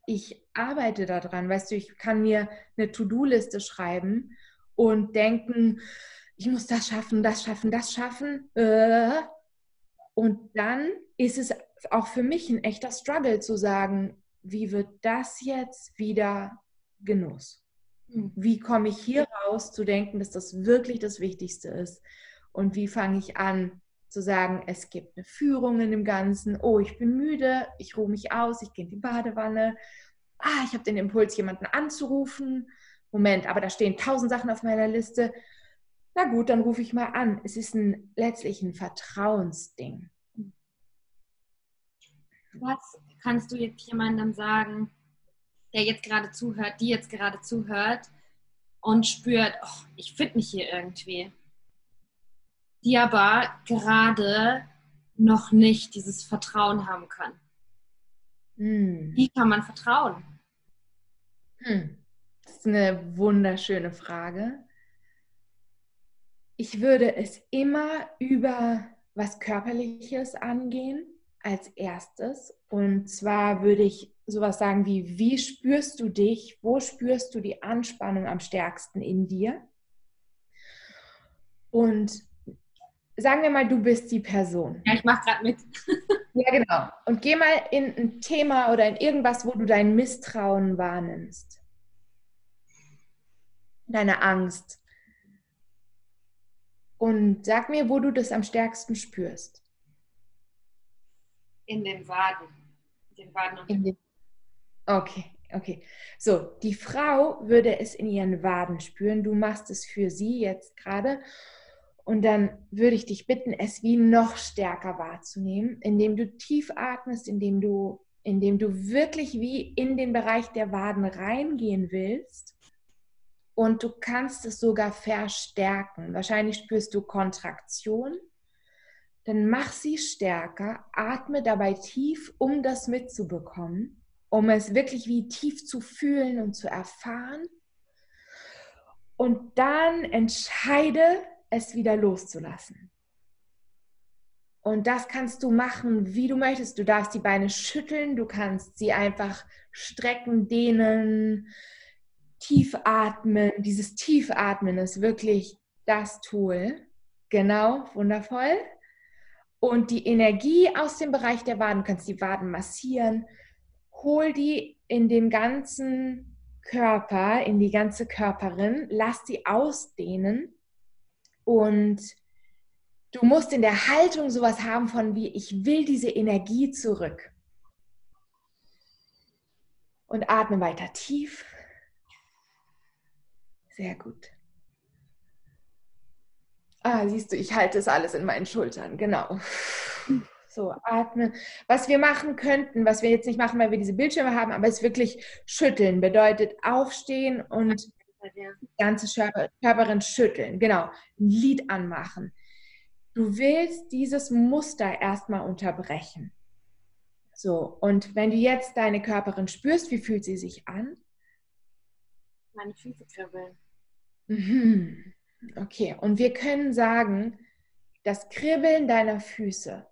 ich, arbeite daran, weißt du, ich kann mir eine To-Do-Liste schreiben und denken, ich muss das schaffen, das schaffen, das schaffen. Äh. Und dann ist es auch für mich ein echter Struggle zu sagen, wie wird das jetzt wieder Genuss? Hm. Wie komme ich hier raus zu denken, dass das wirklich das Wichtigste ist? Und wie fange ich an zu sagen, es gibt eine Führung in dem Ganzen. Oh, ich bin müde, ich ruhe mich aus, ich gehe in die Badewanne. Ah, ich habe den Impuls, jemanden anzurufen. Moment, aber da stehen tausend Sachen auf meiner Liste. Na gut, dann rufe ich mal an. Es ist ein, letztlich ein Vertrauensding. Was kannst du jetzt jemandem sagen, der jetzt gerade zuhört, die jetzt gerade zuhört und spürt, oh, ich finde mich hier irgendwie, die aber gerade noch nicht dieses Vertrauen haben kann? Hm. Wie kann man vertrauen? Hm. Das ist eine wunderschöne Frage. Ich würde es immer über was Körperliches angehen als erstes. Und zwar würde ich sowas sagen wie, wie spürst du dich? Wo spürst du die Anspannung am stärksten in dir? Und sagen wir mal, du bist die Person. Ja, ich mache gerade mit. ja, genau. Und geh mal in ein Thema oder in irgendwas, wo du dein Misstrauen wahrnimmst. Deine Angst. Und sag mir, wo du das am stärksten spürst. In den Waden. In den Waden und in den Okay, okay. So, die Frau würde es in ihren Waden spüren. Du machst es für sie jetzt gerade. Und dann würde ich dich bitten, es wie noch stärker wahrzunehmen, indem du tief atmest, indem du, indem du wirklich wie in den Bereich der Waden reingehen willst. Und du kannst es sogar verstärken. Wahrscheinlich spürst du Kontraktion dann mach sie stärker, atme dabei tief, um das mitzubekommen, um es wirklich wie tief zu fühlen und zu erfahren. Und dann entscheide, es wieder loszulassen. Und das kannst du machen, wie du möchtest. Du darfst die Beine schütteln, du kannst sie einfach strecken, dehnen, tief atmen. Dieses Tiefatmen ist wirklich das Tool. Genau, wundervoll und die Energie aus dem Bereich der Waden, du kannst die Waden massieren, hol die in den ganzen Körper, in die ganze Körperin, lass sie ausdehnen und du musst in der Haltung sowas haben von wie, ich will diese Energie zurück. Und atme weiter tief. Sehr gut. Ah, siehst du, ich halte es alles in meinen Schultern, genau. So, atmen. Was wir machen könnten, was wir jetzt nicht machen, weil wir diese Bildschirme haben, aber es wirklich schütteln bedeutet aufstehen und Die ganze Körperin schütteln, genau. Ein Lied anmachen. Du willst dieses Muster erstmal unterbrechen. So, und wenn du jetzt deine Körperin spürst, wie fühlt sie sich an? Meine Füße kribbeln. Mhm. Okay, und wir können sagen, das Kribbeln deiner Füße,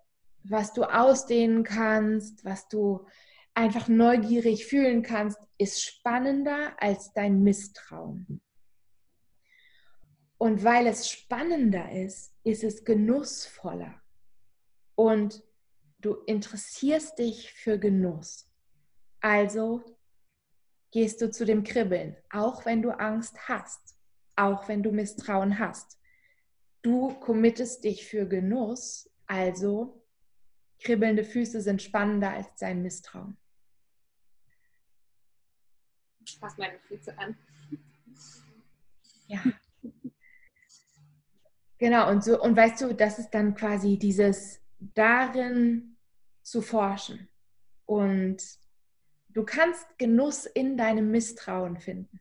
was du ausdehnen kannst, was du einfach neugierig fühlen kannst, ist spannender als dein Misstrauen. Und weil es spannender ist, ist es genussvoller. Und du interessierst dich für Genuss. Also gehst du zu dem Kribbeln, auch wenn du Angst hast, auch wenn du Misstrauen hast. Du committest dich für Genuss, also kribbelnde Füße sind spannender als dein Misstrauen. Ich fasse meine Füße an. Ja. Genau, und so, und weißt du, das ist dann quasi dieses darin zu forschen. Und du kannst Genuss in deinem Misstrauen finden.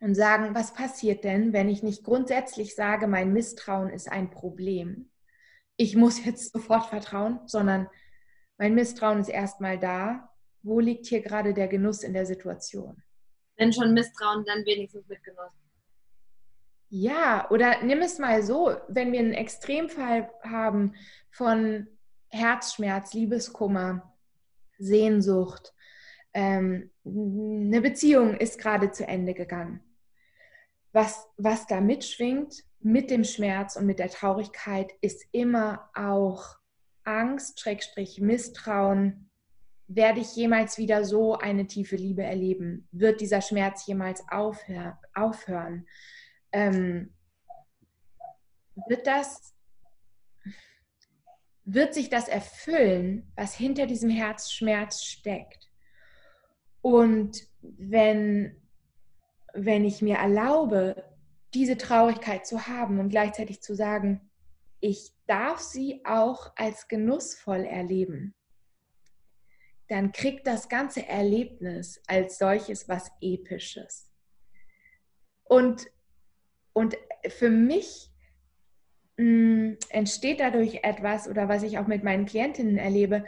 Und sagen, was passiert denn, wenn ich nicht grundsätzlich sage, mein Misstrauen ist ein Problem? Ich muss jetzt sofort vertrauen, sondern mein Misstrauen ist erstmal da wo liegt hier gerade der Genuss in der Situation? Wenn schon Misstrauen, dann wenigstens mit Genuss. Ja, oder nimm es mal so, wenn wir einen Extremfall haben von Herzschmerz, Liebeskummer, Sehnsucht, ähm, eine Beziehung ist gerade zu Ende gegangen. Was, was da mitschwingt mit dem Schmerz und mit der Traurigkeit, ist immer auch Angst, Schrägstrich, Misstrauen, werde ich jemals wieder so eine tiefe Liebe erleben? Wird dieser Schmerz jemals aufhör aufhören? Ähm, wird das, wird sich das erfüllen, was hinter diesem Herzschmerz steckt? Und wenn, wenn ich mir erlaube, diese Traurigkeit zu haben und gleichzeitig zu sagen, ich darf sie auch als genussvoll erleben dann kriegt das ganze Erlebnis als solches was Episches. Und, und für mich mh, mm, entsteht dadurch etwas, oder was ich auch mit meinen Klientinnen erlebe,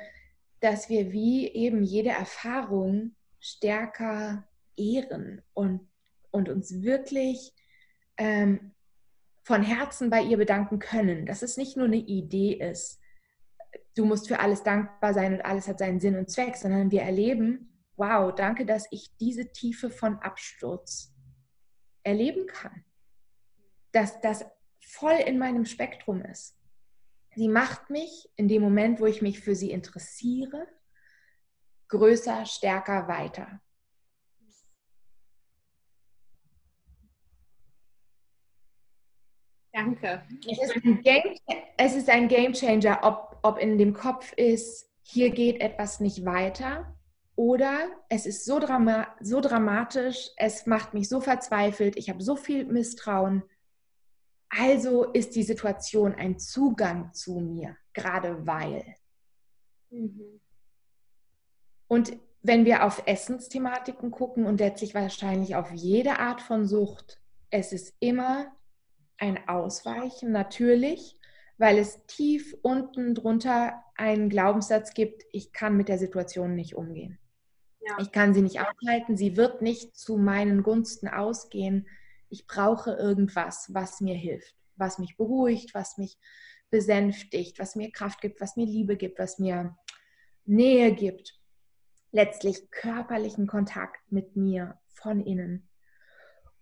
dass wir wie eben jede Erfahrung stärker ehren und, und uns wirklich ähm, von Herzen bei ihr bedanken können, dass es nicht nur eine Idee ist, du musst für alles dankbar sein und alles hat seinen Sinn und Zweck, sondern wir erleben, wow, danke, dass ich diese Tiefe von Absturz erleben kann. Dass das voll in meinem Spektrum ist. Sie macht mich in dem Moment, wo ich mich für sie interessiere, größer, stärker, weiter. Danke. Es ist ein Game, es ist ein Game Changer, ob, ob in dem Kopf ist, hier geht etwas nicht weiter oder es ist so, drama so dramatisch, es macht mich so verzweifelt, ich habe so viel Misstrauen. Also ist die Situation ein Zugang zu mir, gerade weil. Mhm. Und wenn wir auf Essensthematiken gucken und letztlich wahrscheinlich auf jede Art von Sucht, es ist immer ein Ausweichen natürlich, weil es tief unten drunter einen Glaubenssatz gibt, ich kann mit der Situation nicht umgehen. Ja. Ich kann sie nicht aufhalten, sie wird nicht zu meinen Gunsten ausgehen. Ich brauche irgendwas, was mir hilft, was mich beruhigt, was mich besänftigt, was mir Kraft gibt, was mir Liebe gibt, was mir Nähe gibt. Letztlich körperlichen Kontakt mit mir von innen.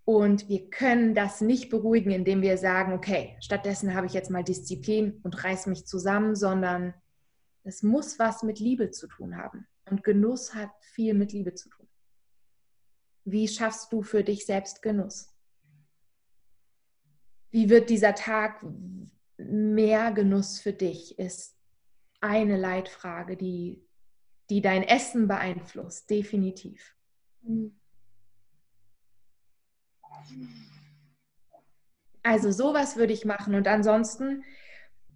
Und wir können das nicht beruhigen, indem wir sagen, okay, stattdessen habe ich jetzt mal Disziplin und reiße mich zusammen, sondern es muss was mit Liebe zu tun haben. Und Genuss hat viel mit Liebe zu tun. Wie schaffst du für dich selbst Genuss? Wie wird dieser Tag mehr Genuss für dich, ist eine Leitfrage, die, die dein Essen beeinflusst, definitiv. Mhm. Also sowas würde ich machen. Und ansonsten,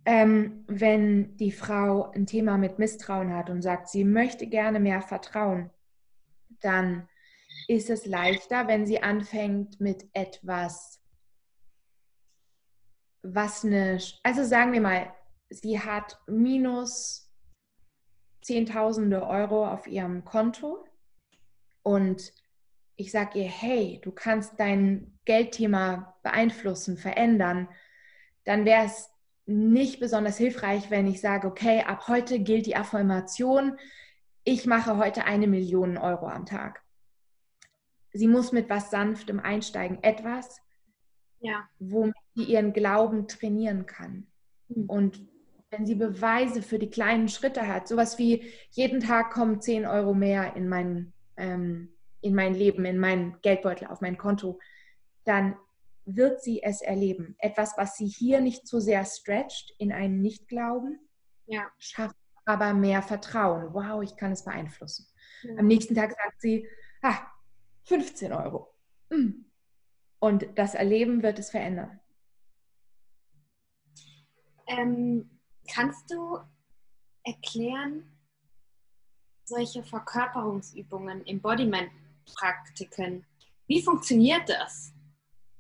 ähm, wenn die Frau ein Thema mit Misstrauen hat und sagt, sie möchte gerne mehr vertrauen, dann ist es leichter, wenn sie anfängt mit etwas, was eine, also sagen wir mal, sie hat minus Zehntausende Euro auf ihrem Konto und ich sage ihr, hey, du kannst dein Geldthema beeinflussen, verändern, dann wäre es nicht besonders hilfreich, wenn ich sage, okay, ab heute gilt die Affirmation, ich mache heute eine Million Euro am Tag. Sie muss mit was Sanftem einsteigen, etwas, ja. womit sie ihren Glauben trainieren kann. Mhm. Und wenn sie Beweise für die kleinen Schritte hat, sowas wie jeden Tag kommen 10 Euro mehr in mein, ähm, in mein Leben, in meinen Geldbeutel, auf mein Konto, dann wird sie es erleben. Etwas, was sie hier nicht so sehr stretcht in einen Nichtglauben, ja. schafft aber mehr Vertrauen. Wow, ich kann es beeinflussen. Ja. Am nächsten Tag sagt sie, ah, 15 Euro. Hm. Und das Erleben wird es verändern. Ähm, Kannst du erklären, solche Verkörperungsübungen, Embodiment-Praktiken, wie funktioniert das?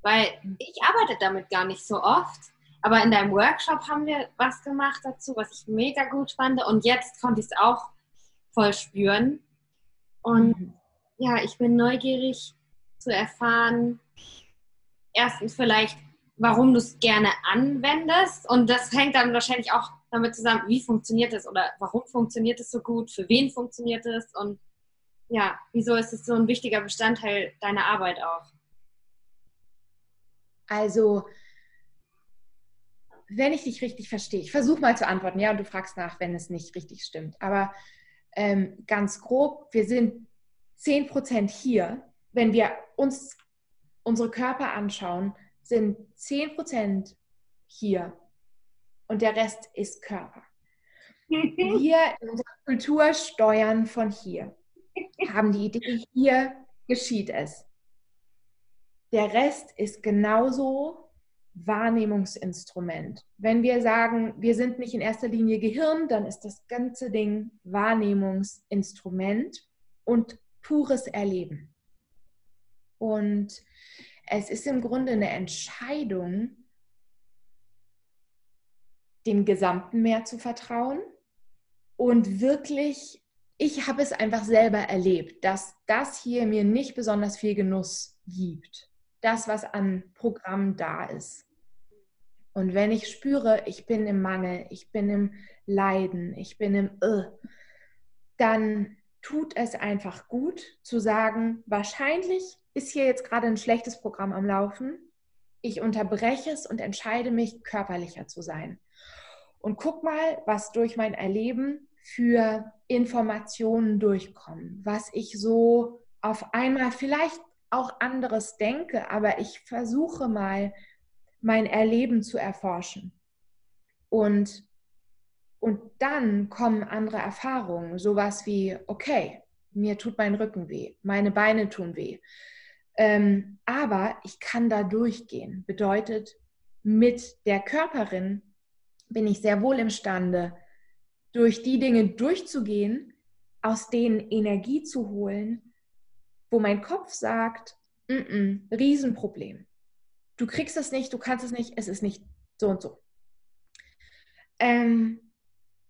Weil ich arbeite damit gar nicht so oft, aber in deinem Workshop haben wir was gemacht dazu, was ich mega gut fand und jetzt konnte ich es auch voll spüren. Und mhm. ja, ich bin neugierig zu erfahren, erstens vielleicht, warum du es gerne anwendest und das hängt dann wahrscheinlich auch damit zusammen, wie funktioniert es oder warum funktioniert es so gut, für wen funktioniert es und ja, wieso ist es so ein wichtiger Bestandteil deiner Arbeit auch? Also, wenn ich dich richtig verstehe, ich versuche mal zu antworten, ja, und du fragst nach, wenn es nicht richtig stimmt. Aber ähm, ganz grob, wir sind 10% hier. Wenn wir uns unsere Körper anschauen, sind 10% hier und der Rest ist Körper. Wir in unserer Kultur steuern von hier, haben die Idee, hier geschieht es. Der Rest ist genauso Wahrnehmungsinstrument. Wenn wir sagen, wir sind nicht in erster Linie Gehirn, dann ist das ganze Ding Wahrnehmungsinstrument und pures Erleben. Und es ist im Grunde eine Entscheidung, dem gesamten Meer zu vertrauen und wirklich, ich habe es einfach selber erlebt, dass das hier mir nicht besonders viel Genuss gibt. Das, was an Programm da ist. Und wenn ich spüre, ich bin im Mangel, ich bin im Leiden, ich bin im äh, dann tut es einfach gut zu sagen, wahrscheinlich ist hier jetzt gerade ein schlechtes Programm am Laufen. Ich unterbreche es und entscheide mich, körperlicher zu sein und guck mal, was durch mein Erleben für Informationen durchkommen, was ich so auf einmal vielleicht auch anderes denke, aber ich versuche mal mein Erleben zu erforschen. Und, und dann kommen andere Erfahrungen, sowas wie, okay, mir tut mein Rücken weh, meine Beine tun weh. Ähm, aber ich kann da durchgehen. Bedeutet, mit der Körperin bin ich sehr wohl imstande, durch die Dinge durchzugehen, aus denen Energie zu holen, wo mein Kopf sagt, mm -mm, Riesenproblem. Du kriegst es nicht, du kannst es nicht, es ist nicht so und so. Ähm,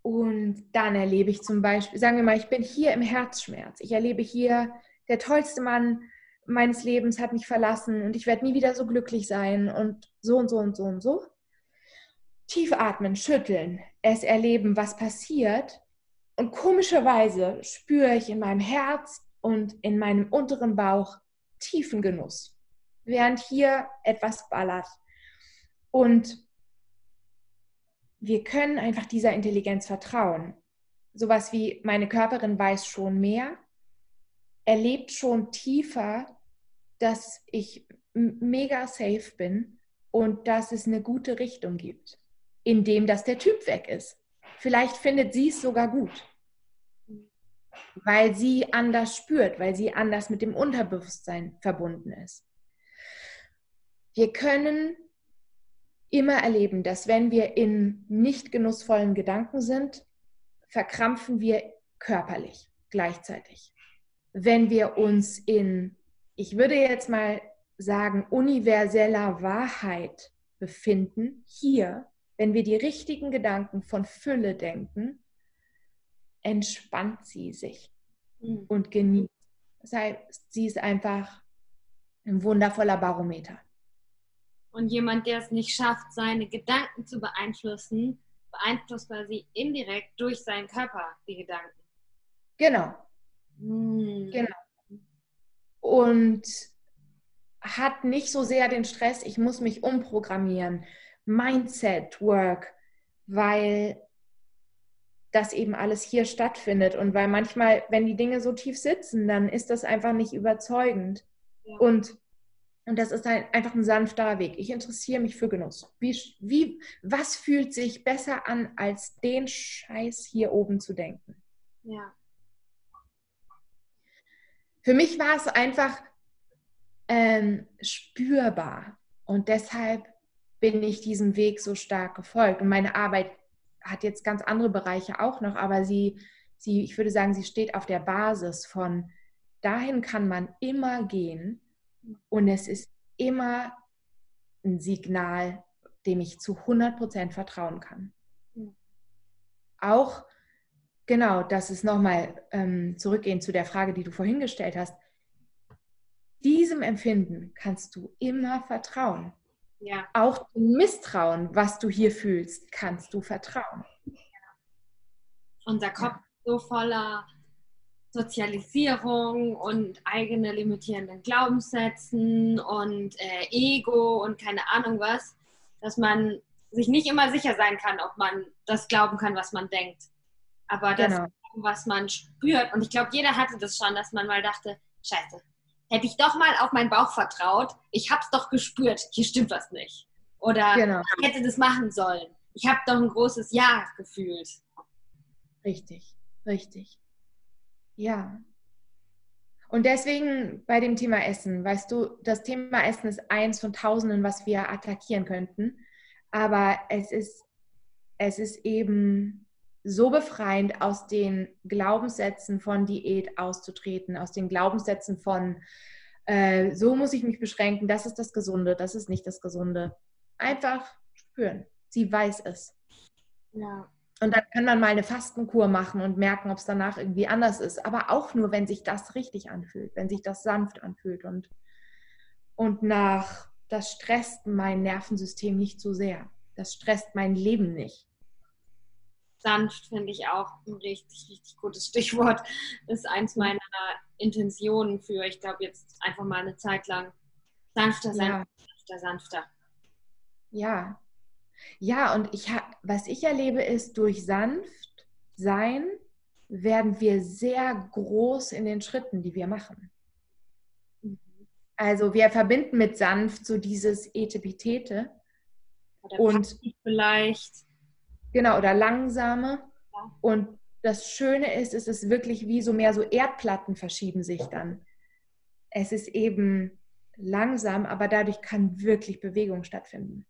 und dann erlebe ich zum Beispiel, sagen wir mal, ich bin hier im Herzschmerz. Ich erlebe hier, der tollste Mann meines Lebens hat mich verlassen und ich werde nie wieder so glücklich sein und so und so und so und so tief atmen, schütteln, es erleben, was passiert. Und komischerweise spüre ich in meinem Herz und in meinem unteren Bauch tiefen Genuss, während hier etwas ballert. Und wir können einfach dieser Intelligenz vertrauen. Sowas wie meine Körperin weiß schon mehr, erlebt schon tiefer, dass ich mega safe bin und dass es eine gute Richtung gibt indem dass der Typ weg ist. Vielleicht findet sie es sogar gut, weil sie anders spürt, weil sie anders mit dem Unterbewusstsein verbunden ist. Wir können immer erleben, dass wenn wir in nicht genussvollen Gedanken sind, verkrampfen wir körperlich gleichzeitig. Wenn wir uns in ich würde jetzt mal sagen, universeller Wahrheit befinden, hier, wenn wir die richtigen Gedanken von Fülle denken, entspannt sie sich mhm. und genießt. Das heißt, sie ist einfach ein wundervoller Barometer. Und jemand, der es nicht schafft, seine Gedanken zu beeinflussen, beeinflusst quasi indirekt durch seinen Körper die Gedanken. Genau. Mhm. Genau. Und hat nicht so sehr den Stress, ich muss mich umprogrammieren, Mindset, Work, weil das eben alles hier stattfindet und weil manchmal, wenn die Dinge so tief sitzen, dann ist das einfach nicht überzeugend. Ja. Und, und das ist ein, einfach ein sanfterer Weg. Ich interessiere mich für Genuss. Wie, wie, was fühlt sich besser an, als den Scheiß hier oben zu denken? Ja. Für mich war es einfach ähm, spürbar. Und deshalb bin ich diesem Weg so stark gefolgt. Und meine Arbeit hat jetzt ganz andere Bereiche auch noch, aber sie, sie, ich würde sagen, sie steht auf der Basis von dahin kann man immer gehen und es ist immer ein Signal, dem ich zu 100% vertrauen kann. Auch, genau, das ist nochmal ähm, zurückgehend zu der Frage, die du vorhin gestellt hast diesem Empfinden kannst du immer vertrauen. Ja. Auch dem Misstrauen, was du hier fühlst, kannst du vertrauen. Unser Kopf ist so voller Sozialisierung und eigene limitierenden Glaubenssätzen und äh, Ego und keine Ahnung was, dass man sich nicht immer sicher sein kann, ob man das glauben kann, was man denkt. Aber das, genau. was man spürt, und ich glaube, jeder hatte das schon, dass man mal dachte, scheiße, hätte ich doch mal auf meinen Bauch vertraut. Ich habe es doch gespürt, hier stimmt was nicht. Oder genau. ich hätte das machen sollen. Ich habe doch ein großes Ja gefühlt. Richtig, richtig. Ja. Und deswegen bei dem Thema Essen, weißt du, das Thema Essen ist eins von Tausenden, was wir attackieren könnten. Aber es ist, es ist eben so befreiend, aus den Glaubenssätzen von Diät auszutreten, aus den Glaubenssätzen von, äh, so muss ich mich beschränken, das ist das Gesunde, das ist nicht das Gesunde. Einfach spüren. Sie weiß es. Ja. Und dann kann man mal eine Fastenkur machen und merken, ob es danach irgendwie anders ist. Aber auch nur, wenn sich das richtig anfühlt, wenn sich das sanft anfühlt. Und, und nach, das stresst mein Nervensystem nicht so sehr. Das stresst mein Leben nicht sanft finde ich auch ein richtig, richtig gutes Stichwort. Das ist eins meiner Intentionen für, ich glaube, jetzt einfach mal eine Zeit lang sanfter sein, ja. sanfter, sanfter. Ja. Ja, und ich was ich erlebe, ist, durch sanft sein werden wir sehr groß in den Schritten, die wir machen. Mhm. Also wir verbinden mit sanft so dieses Etepetete. und vielleicht Genau, oder langsame. Ja. Und das Schöne ist, es ist wirklich wie so mehr so Erdplatten verschieben sich dann. Es ist eben langsam, aber dadurch kann wirklich Bewegung stattfinden.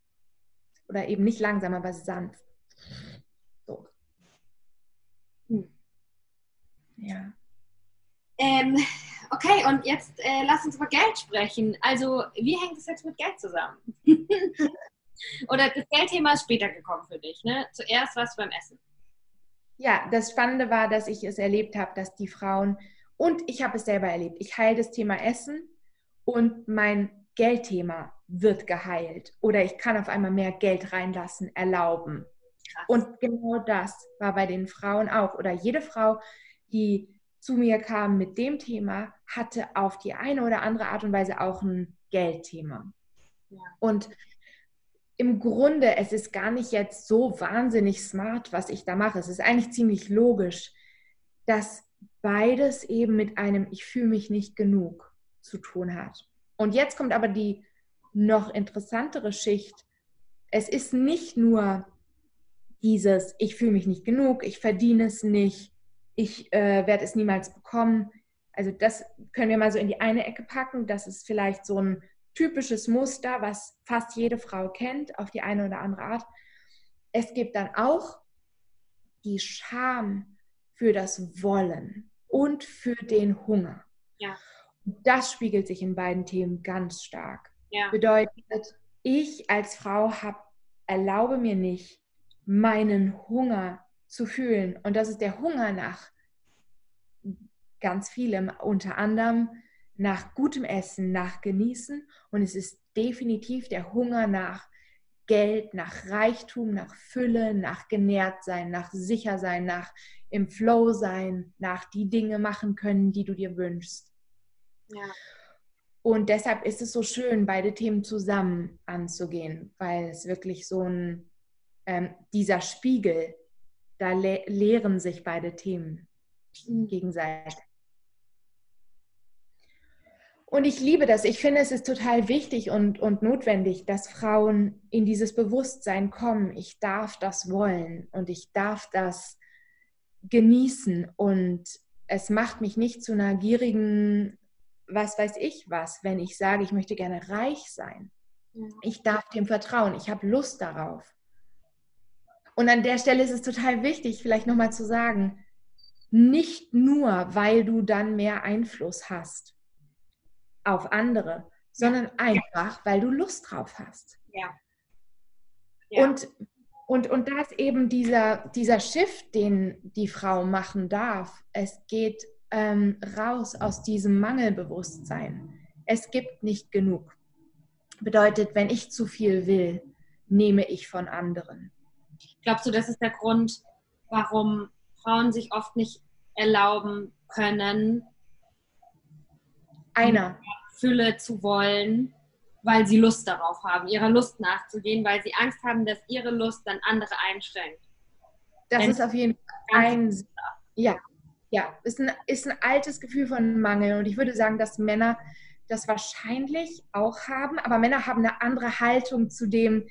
Oder eben nicht langsam, aber sanft. So. Hm. Ja. Ähm, okay, und jetzt äh, lass uns über Geld sprechen. Also, wie hängt es jetzt mit Geld zusammen? Oder das Geldthema ist später gekommen für dich, ne? Zuerst was beim Essen. Ja, das Spannende war, dass ich es erlebt habe, dass die Frauen, und ich habe es selber erlebt, ich heile das Thema Essen und mein Geldthema wird geheilt. Oder ich kann auf einmal mehr Geld reinlassen, erlauben. Krass. Und genau das war bei den Frauen auch. Oder jede Frau, die zu mir kam mit dem Thema, hatte auf die eine oder andere Art und Weise auch ein Geldthema. Ja. Und im Grunde, es ist gar nicht jetzt so wahnsinnig smart, was ich da mache. Es ist eigentlich ziemlich logisch, dass beides eben mit einem Ich fühle mich nicht genug zu tun hat. Und jetzt kommt aber die noch interessantere Schicht. Es ist nicht nur dieses Ich fühle mich nicht genug, ich verdiene es nicht, ich äh, werde es niemals bekommen. Also das können wir mal so in die eine Ecke packen. Das ist vielleicht so ein typisches Muster, was fast jede Frau kennt, auf die eine oder andere Art. Es gibt dann auch die Scham für das Wollen und für den Hunger. Ja. Das spiegelt sich in beiden Themen ganz stark. Ja. Bedeutet, ich als Frau hab, erlaube mir nicht, meinen Hunger zu fühlen. Und das ist der Hunger nach ganz vielem, unter anderem nach gutem Essen, nach Genießen. Und es ist definitiv der Hunger nach Geld, nach Reichtum, nach Fülle, nach genährt sein, nach sicher sein, nach im Flow sein, nach die Dinge machen können, die du dir wünschst. Ja. Und deshalb ist es so schön, beide Themen zusammen anzugehen, weil es wirklich so ein, ähm, dieser Spiegel, da le lehren sich beide Themen mhm. gegenseitig. Und ich liebe das. Ich finde, es ist total wichtig und, und notwendig, dass Frauen in dieses Bewusstsein kommen. Ich darf das wollen und ich darf das genießen. Und es macht mich nicht zu einer gierigen, was weiß ich was, wenn ich sage, ich möchte gerne reich sein. Ich darf dem vertrauen. Ich habe Lust darauf. Und an der Stelle ist es total wichtig, vielleicht nochmal zu sagen, nicht nur, weil du dann mehr Einfluss hast auf andere, sondern einfach, weil du Lust drauf hast. Ja. ja. Und, und, und das eben dieser, dieser Shift, den die Frau machen darf. Es geht ähm, raus aus diesem Mangelbewusstsein. Es gibt nicht genug. Bedeutet, wenn ich zu viel will, nehme ich von anderen. Glaubst du, das ist der Grund, warum Frauen sich oft nicht erlauben können, einer. Fülle zu wollen, weil sie Lust darauf haben, ihrer Lust nachzugehen, weil sie Angst haben, dass ihre Lust dann andere einschränkt. Das Wenn ist auf jeden Fall ein, ja, ja, ist ein, ist ein altes Gefühl von Mangel. Und ich würde sagen, dass Männer das wahrscheinlich auch haben, aber Männer haben eine andere Haltung zu dem,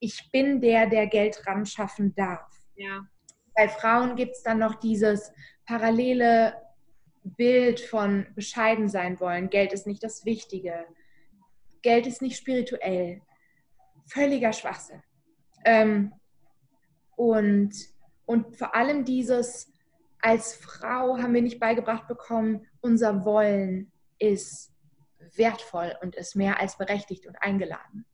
ich bin der, der Geld ran schaffen darf. Ja. Bei Frauen gibt es dann noch dieses parallele Bild von bescheiden sein wollen. Geld ist nicht das Wichtige. Geld ist nicht spirituell. Völliger Schwachsinn. Ähm, und, und vor allem dieses, als Frau haben wir nicht beigebracht bekommen, unser Wollen ist wertvoll und ist mehr als berechtigt und eingeladen.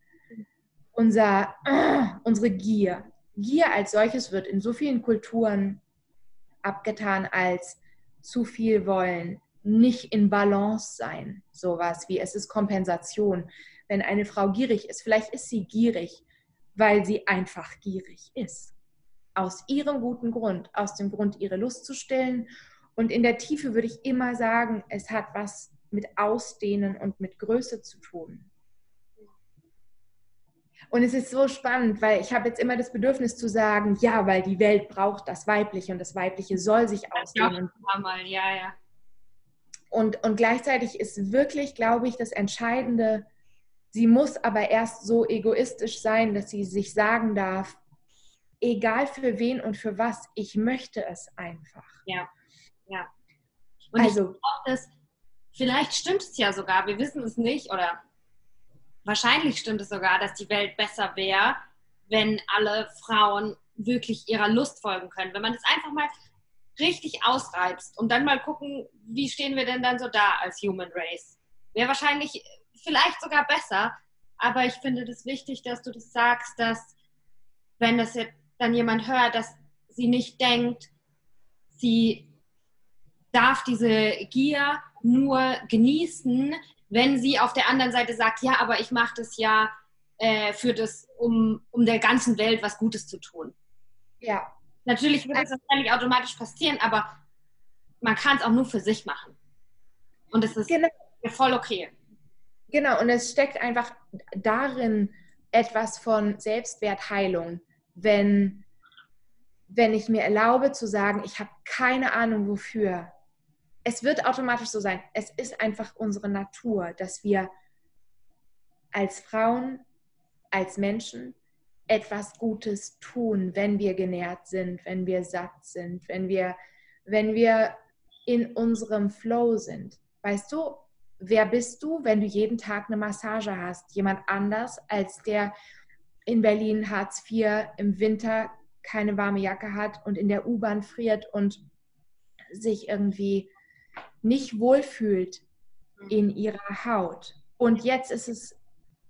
Unser, äh, unsere Gier. Gier als solches wird in so vielen Kulturen abgetan als zu viel wollen, nicht in Balance sein, sowas wie es ist Kompensation. Wenn eine Frau gierig ist, vielleicht ist sie gierig, weil sie einfach gierig ist. Aus ihrem guten Grund, aus dem Grund, ihre Lust zu stillen. Und in der Tiefe würde ich immer sagen, es hat was mit Ausdehnen und mit Größe zu tun. Und es ist so spannend, weil ich habe jetzt immer das Bedürfnis zu sagen, ja, weil die Welt braucht das Weibliche und das Weibliche soll sich ausdehnen. Ja, ja, ja. Und, und gleichzeitig ist wirklich, glaube ich, das Entscheidende, sie muss aber erst so egoistisch sein, dass sie sich sagen darf, egal für wen und für was, ich möchte es einfach. Ja, ja. Und also, ich glaube, das, vielleicht stimmt es ja sogar, wir wissen es nicht oder wahrscheinlich stimmt es sogar, dass die Welt besser wäre, wenn alle Frauen wirklich ihrer Lust folgen können. Wenn man das einfach mal richtig ausreizt und dann mal gucken, wie stehen wir denn dann so da als Human Race. Wäre wahrscheinlich vielleicht sogar besser, aber ich finde das wichtig, dass du das sagst, dass wenn das jetzt dann jemand hört, dass sie nicht denkt, sie darf diese Gier nur genießen, wenn sie auf der anderen Seite sagt, ja, aber ich mache das ja äh, für das, um, um der ganzen Welt was Gutes zu tun. Ja. Natürlich wird das wahrscheinlich automatisch passieren, aber man kann es auch nur für sich machen. Und es ist genau. voll okay. Genau, und es steckt einfach darin etwas von Selbstwertheilung, wenn, wenn ich mir erlaube zu sagen, ich habe keine Ahnung wofür, es wird automatisch so sein. Es ist einfach unsere Natur, dass wir als Frauen, als Menschen etwas Gutes tun, wenn wir genährt sind, wenn wir satt sind, wenn wir, wenn wir in unserem Flow sind. Weißt du, wer bist du, wenn du jeden Tag eine Massage hast? Jemand anders als der in Berlin Hartz IV im Winter keine warme Jacke hat und in der U-Bahn friert und sich irgendwie nicht wohlfühlt, mhm. in ihrer Haut. Und jetzt ist es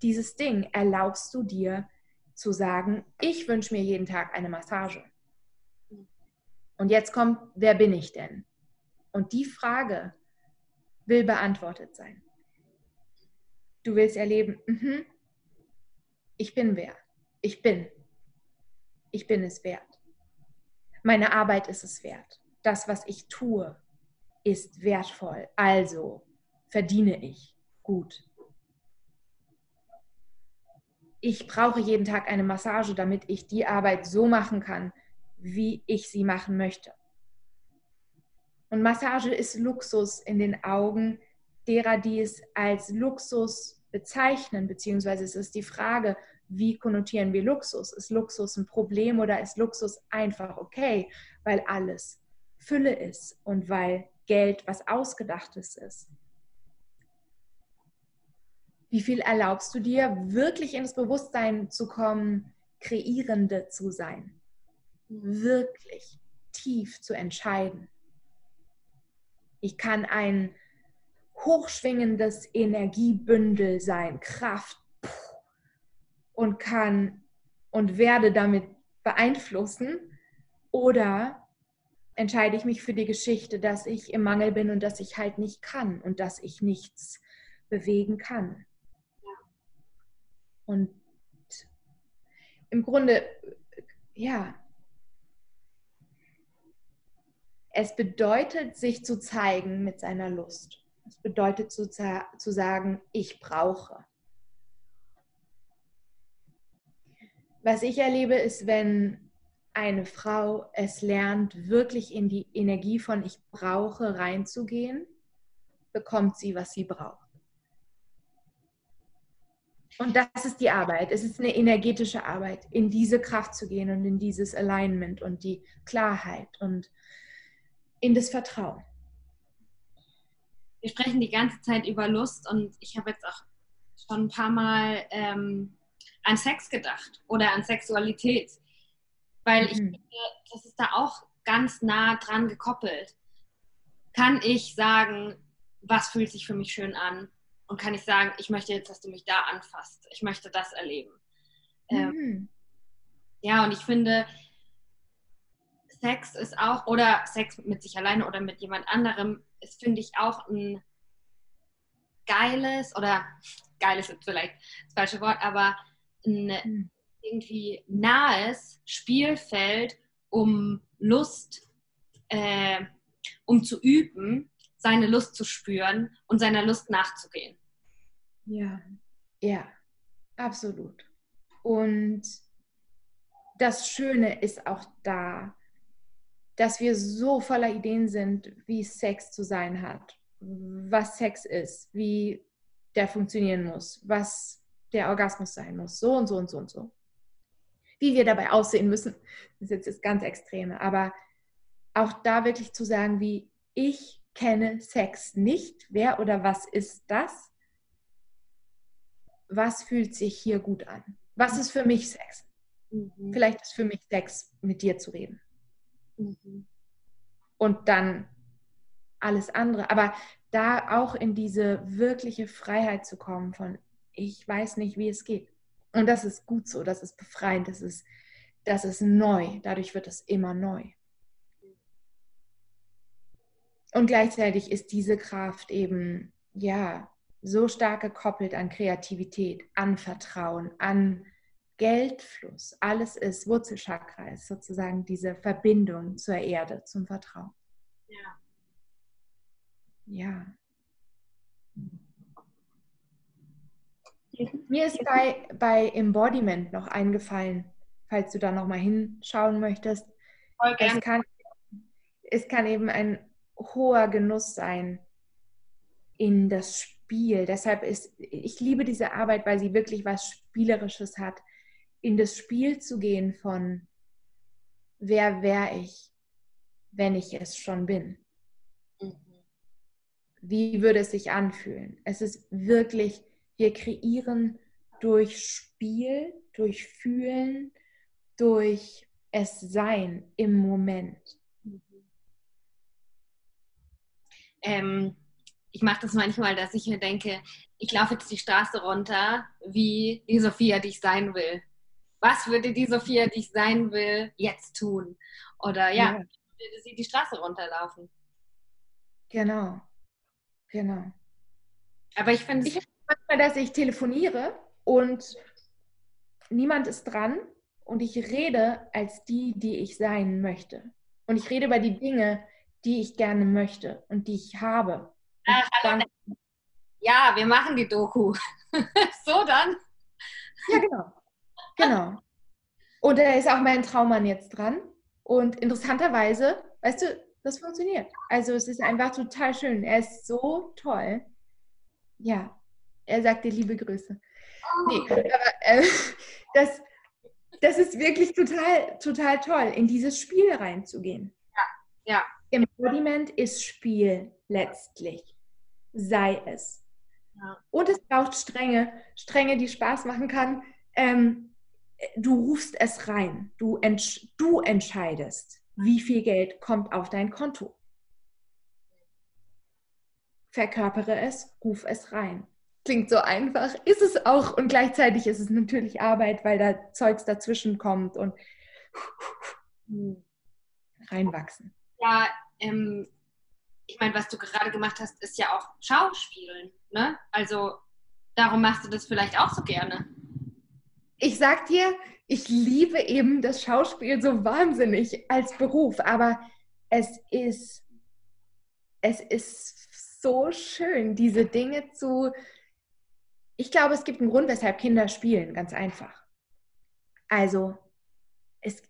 dieses Ding, erlaubst du dir zu sagen, ich wünsche mir jeden Tag eine Massage. Und jetzt kommt, wer bin ich denn? Und die Frage will beantwortet sein. Du willst erleben, mhm, ich bin wer. Ich bin. Ich bin es wert. Meine Arbeit ist es wert. Das, was ich tue, ist wertvoll. Also verdiene ich gut. Ich brauche jeden Tag eine Massage, damit ich die Arbeit so machen kann, wie ich sie machen möchte. Und Massage ist Luxus in den Augen derer, die es als Luxus bezeichnen, beziehungsweise es ist die Frage, wie konnotieren wir Luxus? Ist Luxus ein Problem oder ist Luxus einfach okay, weil alles Fülle ist und weil Geld was Ausgedachtes ist? Wie viel erlaubst du dir, wirklich ins Bewusstsein zu kommen, Kreierende zu sein? wirklich tief zu entscheiden. Ich kann ein hochschwingendes Energiebündel sein, Kraft und kann und werde damit beeinflussen oder entscheide ich mich für die Geschichte, dass ich im Mangel bin und dass ich halt nicht kann und dass ich nichts bewegen kann. Und im Grunde, ja, Es bedeutet, sich zu zeigen mit seiner Lust. Es bedeutet zu, zu sagen, ich brauche. Was ich erlebe, ist, wenn eine Frau es lernt, wirklich in die Energie von ich brauche reinzugehen, bekommt sie, was sie braucht. Und das ist die Arbeit. Es ist eine energetische Arbeit, in diese Kraft zu gehen und in dieses Alignment und die Klarheit und in das Vertrauen. Wir sprechen die ganze Zeit über Lust und ich habe jetzt auch schon ein paar Mal ähm, an Sex gedacht oder an Sexualität, weil mhm. ich finde, das ist da auch ganz nah dran gekoppelt. Kann ich sagen, was fühlt sich für mich schön an? Und kann ich sagen, ich möchte jetzt, dass du mich da anfasst. Ich möchte das erleben. Ähm, mhm. Ähm, ja, und ich finde, Sex ist auch, oder Sex mit sich alleine oder mit jemand anderem, ist, finde ich, auch ein geiles, oder geiles ist vielleicht das falsche Wort, aber ein hm. Irgendwie nahes Spielfeld, um Lust, äh, um zu üben, seine Lust zu spüren und seiner Lust nachzugehen. Ja, ja, absolut. Und das Schöne ist auch da, dass wir so voller Ideen sind, wie Sex zu sein hat, was Sex ist, wie der funktionieren muss, was der Orgasmus sein muss, so und so und so und so. Wie wir dabei aussehen müssen, das ist jetzt das ganz Extreme, aber auch da wirklich zu sagen, wie ich kenne Sex nicht, wer oder was ist das? Was fühlt sich hier gut an? Was ist für mich Sex? Mhm. Vielleicht ist für mich Sex, mit dir zu reden. Mhm. Und dann alles andere. Aber da auch in diese wirkliche Freiheit zu kommen von, ich weiß nicht, wie es geht. Und das ist gut so, das ist befreiend, das ist, das ist neu. Dadurch wird es immer neu. Und gleichzeitig ist diese Kraft eben, ja, so stark gekoppelt an Kreativität, an Vertrauen, an Geldfluss, alles ist Wurzelchakra, ist sozusagen diese Verbindung zur Erde, zum Vertrauen. Ja. Ja. Mir ist bei, bei Embodiment noch eingefallen, falls du da nochmal hinschauen möchtest. Voll Es kann, es kann eben ein hoher Genuss sein in das Spiel. Deshalb ist, ich liebe diese Arbeit, weil sie wirklich was Spielerisches hat in das Spiel zu gehen von, wer wäre ich, wenn ich es schon bin? Mhm. Wie würde es sich anfühlen? Es ist wirklich, wir kreieren durch Spiel, durch Fühlen, durch es Sein im Moment. Ähm, ich mache das manchmal, dass ich mir denke, ich laufe jetzt die Straße runter, wie die Sophia, die ich sein will. Was würde die Sophia, die ich sein will, jetzt tun? Oder ja, ja. würde sie die Straße runterlaufen? Genau. Genau. Aber ich finde es. Manchmal, dass ich telefoniere und niemand ist dran und ich rede als die, die ich sein möchte. Und ich rede über die Dinge, die ich gerne möchte und die ich habe. Ach, hallo. Ja, wir machen die Doku. so dann. Ja, genau. Genau. Und da ist auch mein Traummann jetzt dran. Und interessanterweise, weißt du, das funktioniert. Also es ist einfach total schön. Er ist so toll. Ja, er sagt dir liebe Grüße. Nee, aber äh, das, das ist wirklich total, total toll, in dieses Spiel reinzugehen. Ja, ja. Embodiment ist Spiel letztlich. Sei es. Ja. Und es braucht Stränge, Stränge, die Spaß machen kann. Ähm, du rufst es rein. Du, entsch du entscheidest, wie viel Geld kommt auf dein Konto. Verkörpere es, ruf es rein. Klingt so einfach, ist es auch und gleichzeitig ist es natürlich Arbeit, weil da Zeugs dazwischen kommt und reinwachsen. Ja, ähm, ich meine, was du gerade gemacht hast, ist ja auch Schauspielen. Ne? Also darum machst du das vielleicht auch so gerne. Ich sag dir, ich liebe eben das Schauspiel so wahnsinnig als Beruf, aber es ist, es ist so schön, diese Dinge zu. Ich glaube, es gibt einen Grund, weshalb Kinder spielen, ganz einfach. Also, es,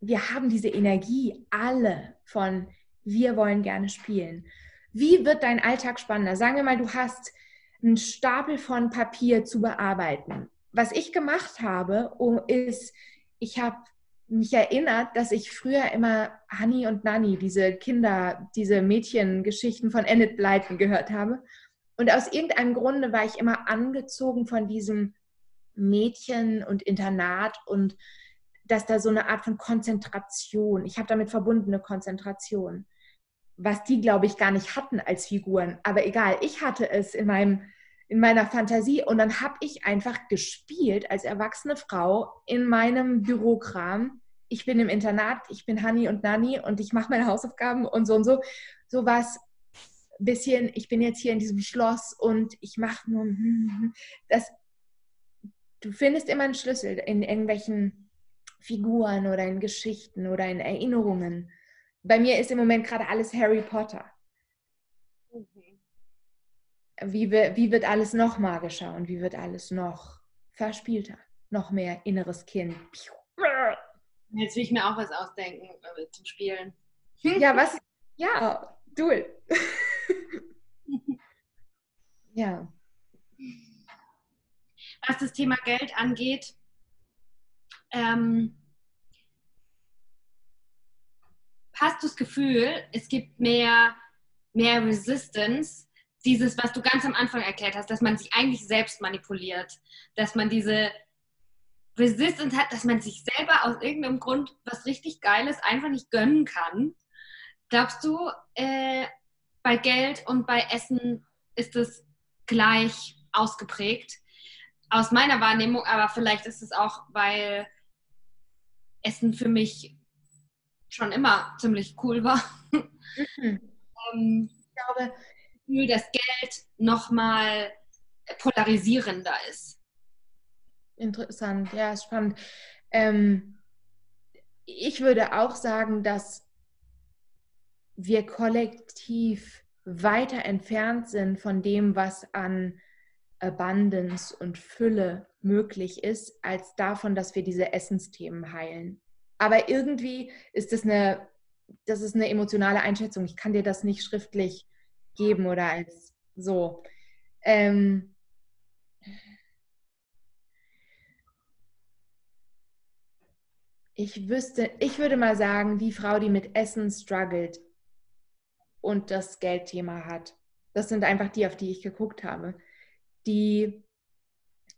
wir haben diese Energie alle von wir wollen gerne spielen. Wie wird dein Alltag spannender? Sagen wir mal, du hast einen Stapel von Papier zu bearbeiten. Was ich gemacht habe, ist, ich habe mich erinnert, dass ich früher immer Honey und Nanny, diese Kinder, diese Mädchengeschichten von Enid Blyton gehört habe. Und aus irgendeinem Grunde war ich immer angezogen von diesem Mädchen und Internat und dass da so eine Art von Konzentration, ich habe damit verbundene Konzentration was die, glaube ich, gar nicht hatten als Figuren. Aber egal, ich hatte es in, meinem, in meiner Fantasie und dann habe ich einfach gespielt als erwachsene Frau in meinem Bürokram. Ich bin im Internat, ich bin Hani und Nani und ich mache meine Hausaufgaben und so und so. So was bisschen, ich bin jetzt hier in diesem Schloss und ich mache nur das. Du findest immer einen Schlüssel in irgendwelchen Figuren oder in Geschichten oder in Erinnerungen bei mir ist im Moment gerade alles Harry Potter. Mhm. Wie, wie wird alles noch magischer und wie wird alles noch verspielter? Noch mehr inneres Kind. Jetzt will ich mir auch was ausdenken äh, zum Spielen. Ja, was? Ja, du. ja. Was das Thema Geld angeht, ähm, hast du das Gefühl, es gibt mehr, mehr Resistance, dieses, was du ganz am Anfang erklärt hast, dass man sich eigentlich selbst manipuliert, dass man diese Resistance hat, dass man sich selber aus irgendeinem Grund was richtig Geiles einfach nicht gönnen kann. Glaubst du, äh, bei Geld und bei Essen ist es gleich ausgeprägt? Aus meiner Wahrnehmung, aber vielleicht ist es auch, weil Essen für mich schon immer ziemlich cool war. Mhm. ähm, ich glaube, dass Geld nochmal polarisierender ist. Interessant, ja, spannend. Ähm, ich würde auch sagen, dass wir kollektiv weiter entfernt sind von dem, was an Abundance und Fülle möglich ist, als davon, dass wir diese Essensthemen heilen. Aber irgendwie ist das eine, das ist eine emotionale Einschätzung. Ich kann dir das nicht schriftlich geben oder als so. Ähm, ich wüsste, ich würde mal sagen, die Frau, die mit Essen struggelt und das Geldthema hat, das sind einfach die, auf die ich geguckt habe, die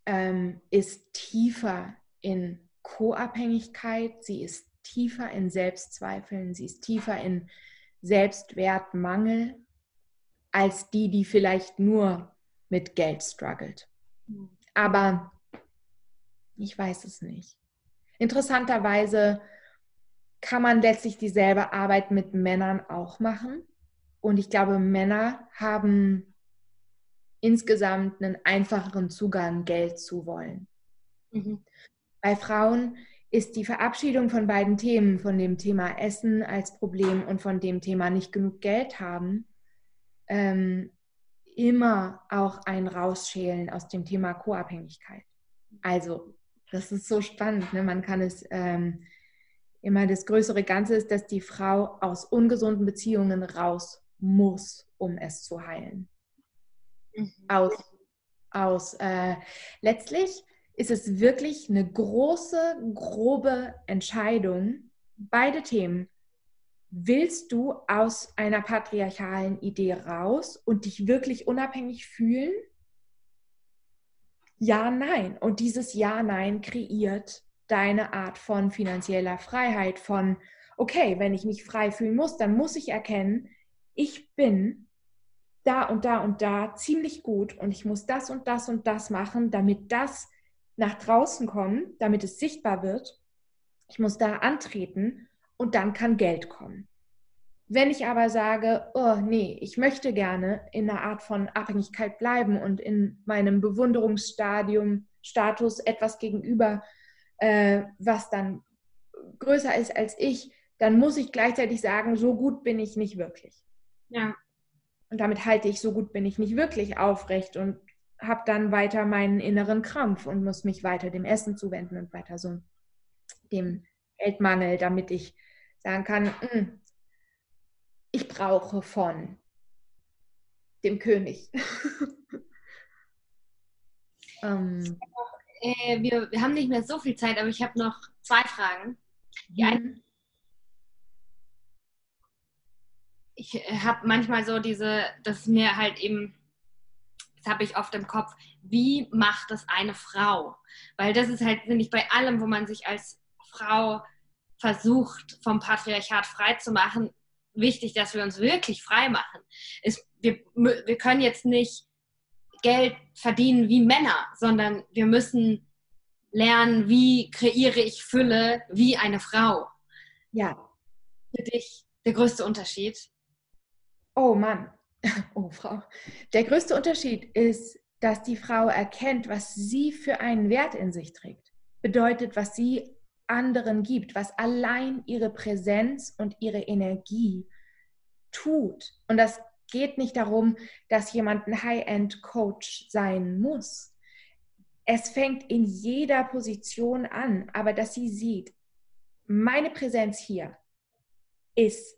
ähm, ist tiefer in Co-Abhängigkeit, sie ist tiefer in Selbstzweifeln, sie ist tiefer in Selbstwertmangel als die, die vielleicht nur mit Geld struggelt. Aber ich weiß es nicht. Interessanterweise kann man letztlich dieselbe Arbeit mit Männern auch machen. Und ich glaube, Männer haben insgesamt einen einfacheren Zugang, Geld zu wollen. Mhm. Bei Frauen ist die Verabschiedung von beiden Themen, von dem Thema Essen als Problem und von dem Thema nicht genug Geld haben, ähm, immer auch ein Rausschälen aus dem Thema Co-Abhängigkeit. Also, das ist so spannend. Ne? Man kann es ähm, immer das größere Ganze ist, dass die Frau aus ungesunden Beziehungen raus muss, um es zu heilen. Mhm. Aus, aus äh, letztlich ist es wirklich eine große, grobe Entscheidung. Beide Themen. Willst du aus einer patriarchalen Idee raus und dich wirklich unabhängig fühlen? Ja, nein. Und dieses Ja, nein kreiert deine Art von finanzieller Freiheit, von, okay, wenn ich mich frei fühlen muss, dann muss ich erkennen, ich bin da und da und da ziemlich gut und ich muss das und das und das machen, damit das nach draußen kommt, damit es sichtbar wird. Ich muss da antreten und dann kann Geld kommen. Wenn ich aber sage, oh nee, ich möchte gerne in einer Art von Abhängigkeit bleiben und in meinem Bewunderungsstadium, Status etwas gegenüber äh, was dann größer ist als ich, dann muss ich gleichzeitig sagen, so gut bin ich nicht wirklich. Ja. Und damit halte ich, so gut bin ich nicht wirklich aufrecht und habe dann weiter meinen inneren Krampf und muss mich weiter dem Essen zuwenden und weiter so dem Geldmangel, damit ich sagen kann, mm, ich brauche von dem König. ähm, äh, wir, wir haben nicht mehr so viel Zeit, aber ich habe noch zwei Fragen. Die mhm. eine, ich äh, habe manchmal so diese, dass mir halt eben, das habe ich oft im Kopf, wie macht das eine Frau? Weil das ist halt, finde ich, bei allem, wo man sich als Frau versucht, vom Patriarchat frei zu machen, wichtig, dass wir uns wirklich frei machen. Es, wir, wir können jetzt nicht Geld verdienen wie Männer, sondern wir müssen lernen, wie kreiere ich Fülle wie eine Frau. Ja. Für dich der größte Unterschied? Oh Mann, oh Frau. Der größte Unterschied ist, dass die Frau erkennt, was sie für einen Wert in sich trägt. Bedeutet, was sie anderen gibt, was allein ihre Präsenz und ihre Energie tut. Und das geht nicht darum, dass jemand ein High-End-Coach sein muss. Es fängt in jeder Position an, aber dass sie sieht, meine Präsenz hier ist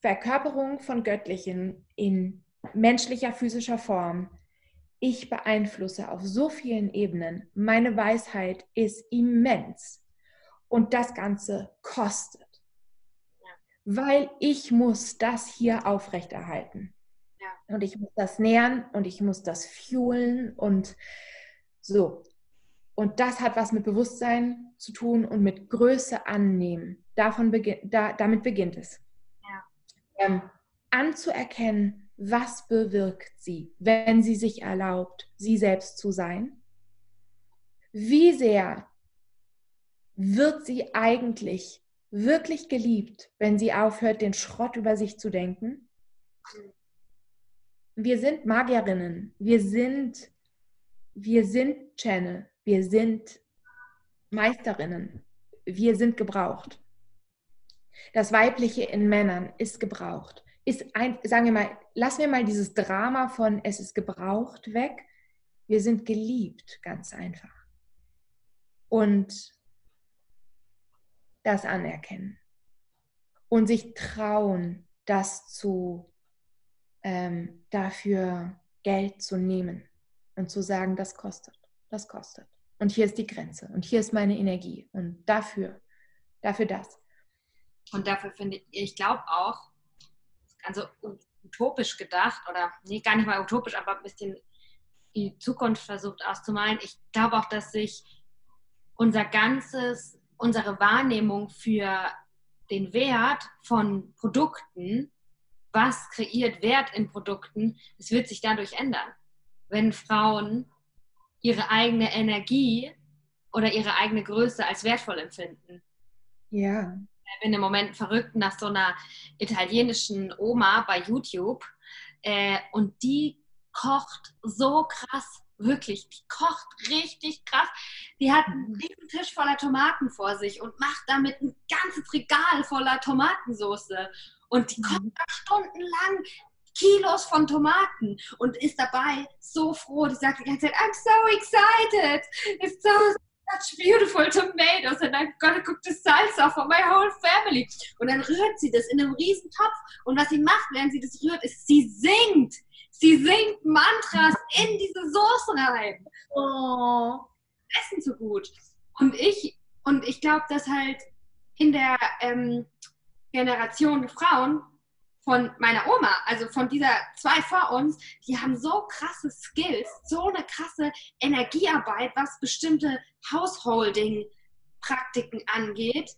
Verkörperung von Göttlichen in menschlicher, physischer Form. Ich beeinflusse auf so vielen Ebenen. Meine Weisheit ist immens. Und das Ganze kostet weil ich muss das hier aufrechterhalten. Ja. Und ich muss das nähern und ich muss das fuelen und so. Und das hat was mit Bewusstsein zu tun und mit Größe annehmen. Davon beginn, da, damit beginnt es. Ähm, anzuerkennen, was bewirkt sie, wenn sie sich erlaubt, sie selbst zu sein. Wie sehr wird sie eigentlich wirklich geliebt, wenn sie aufhört, den Schrott über sich zu denken? Wir sind Magierinnen, wir sind, wir sind Channel, wir sind Meisterinnen, wir sind gebraucht. Das Weibliche in Männern ist gebraucht. Ist ein, sagen wir mal, lassen wir mal dieses Drama von es ist gebraucht weg. Wir sind geliebt, ganz einfach. Und das anerkennen und sich trauen, das zu ähm, dafür Geld zu nehmen und zu sagen, das kostet, das kostet. Und hier ist die Grenze und hier ist meine Energie und dafür, dafür das. Und dafür finde ich, ich glaube auch, also utopisch gedacht oder nee, gar nicht mal utopisch, aber ein bisschen die Zukunft versucht auszumalen. Ich glaube auch, dass sich unser ganzes unsere Wahrnehmung für den Wert von Produkten was kreiert Wert in Produkten, es wird sich dadurch ändern. Wenn Frauen ihre eigene Energie oder ihre eigene Größe als wertvoll empfinden. Ja. Ich bin im Moment verrückt nach so einer italienischen Oma bei YouTube äh, und die kocht so krass, wirklich, die kocht richtig krass. Die hat einen riesen Tisch voller Tomaten vor sich und macht damit ein ganzes Regal voller Tomatensoße. Und die kocht mhm. da stundenlang Kilos von Tomaten und ist dabei so froh. Die sagt die ganze Zeit, I'm so excited. It's so such beautiful tomatoes and I'm gonna cook the salsa for my whole family. Und dann rührt sie das in einem riesen Topf und was sie macht, während sie das rührt, ist, sie singt. Sie singt Mantras in diese Soße rein. Oh. Essen so gut. Und ich, und ich glaube, dass halt in der ähm, Generation Frauen von meiner Oma, also von dieser zwei vor uns, die haben so krasse Skills, so eine krasse Energiearbeit, was bestimmte Householding-Praktiken angeht.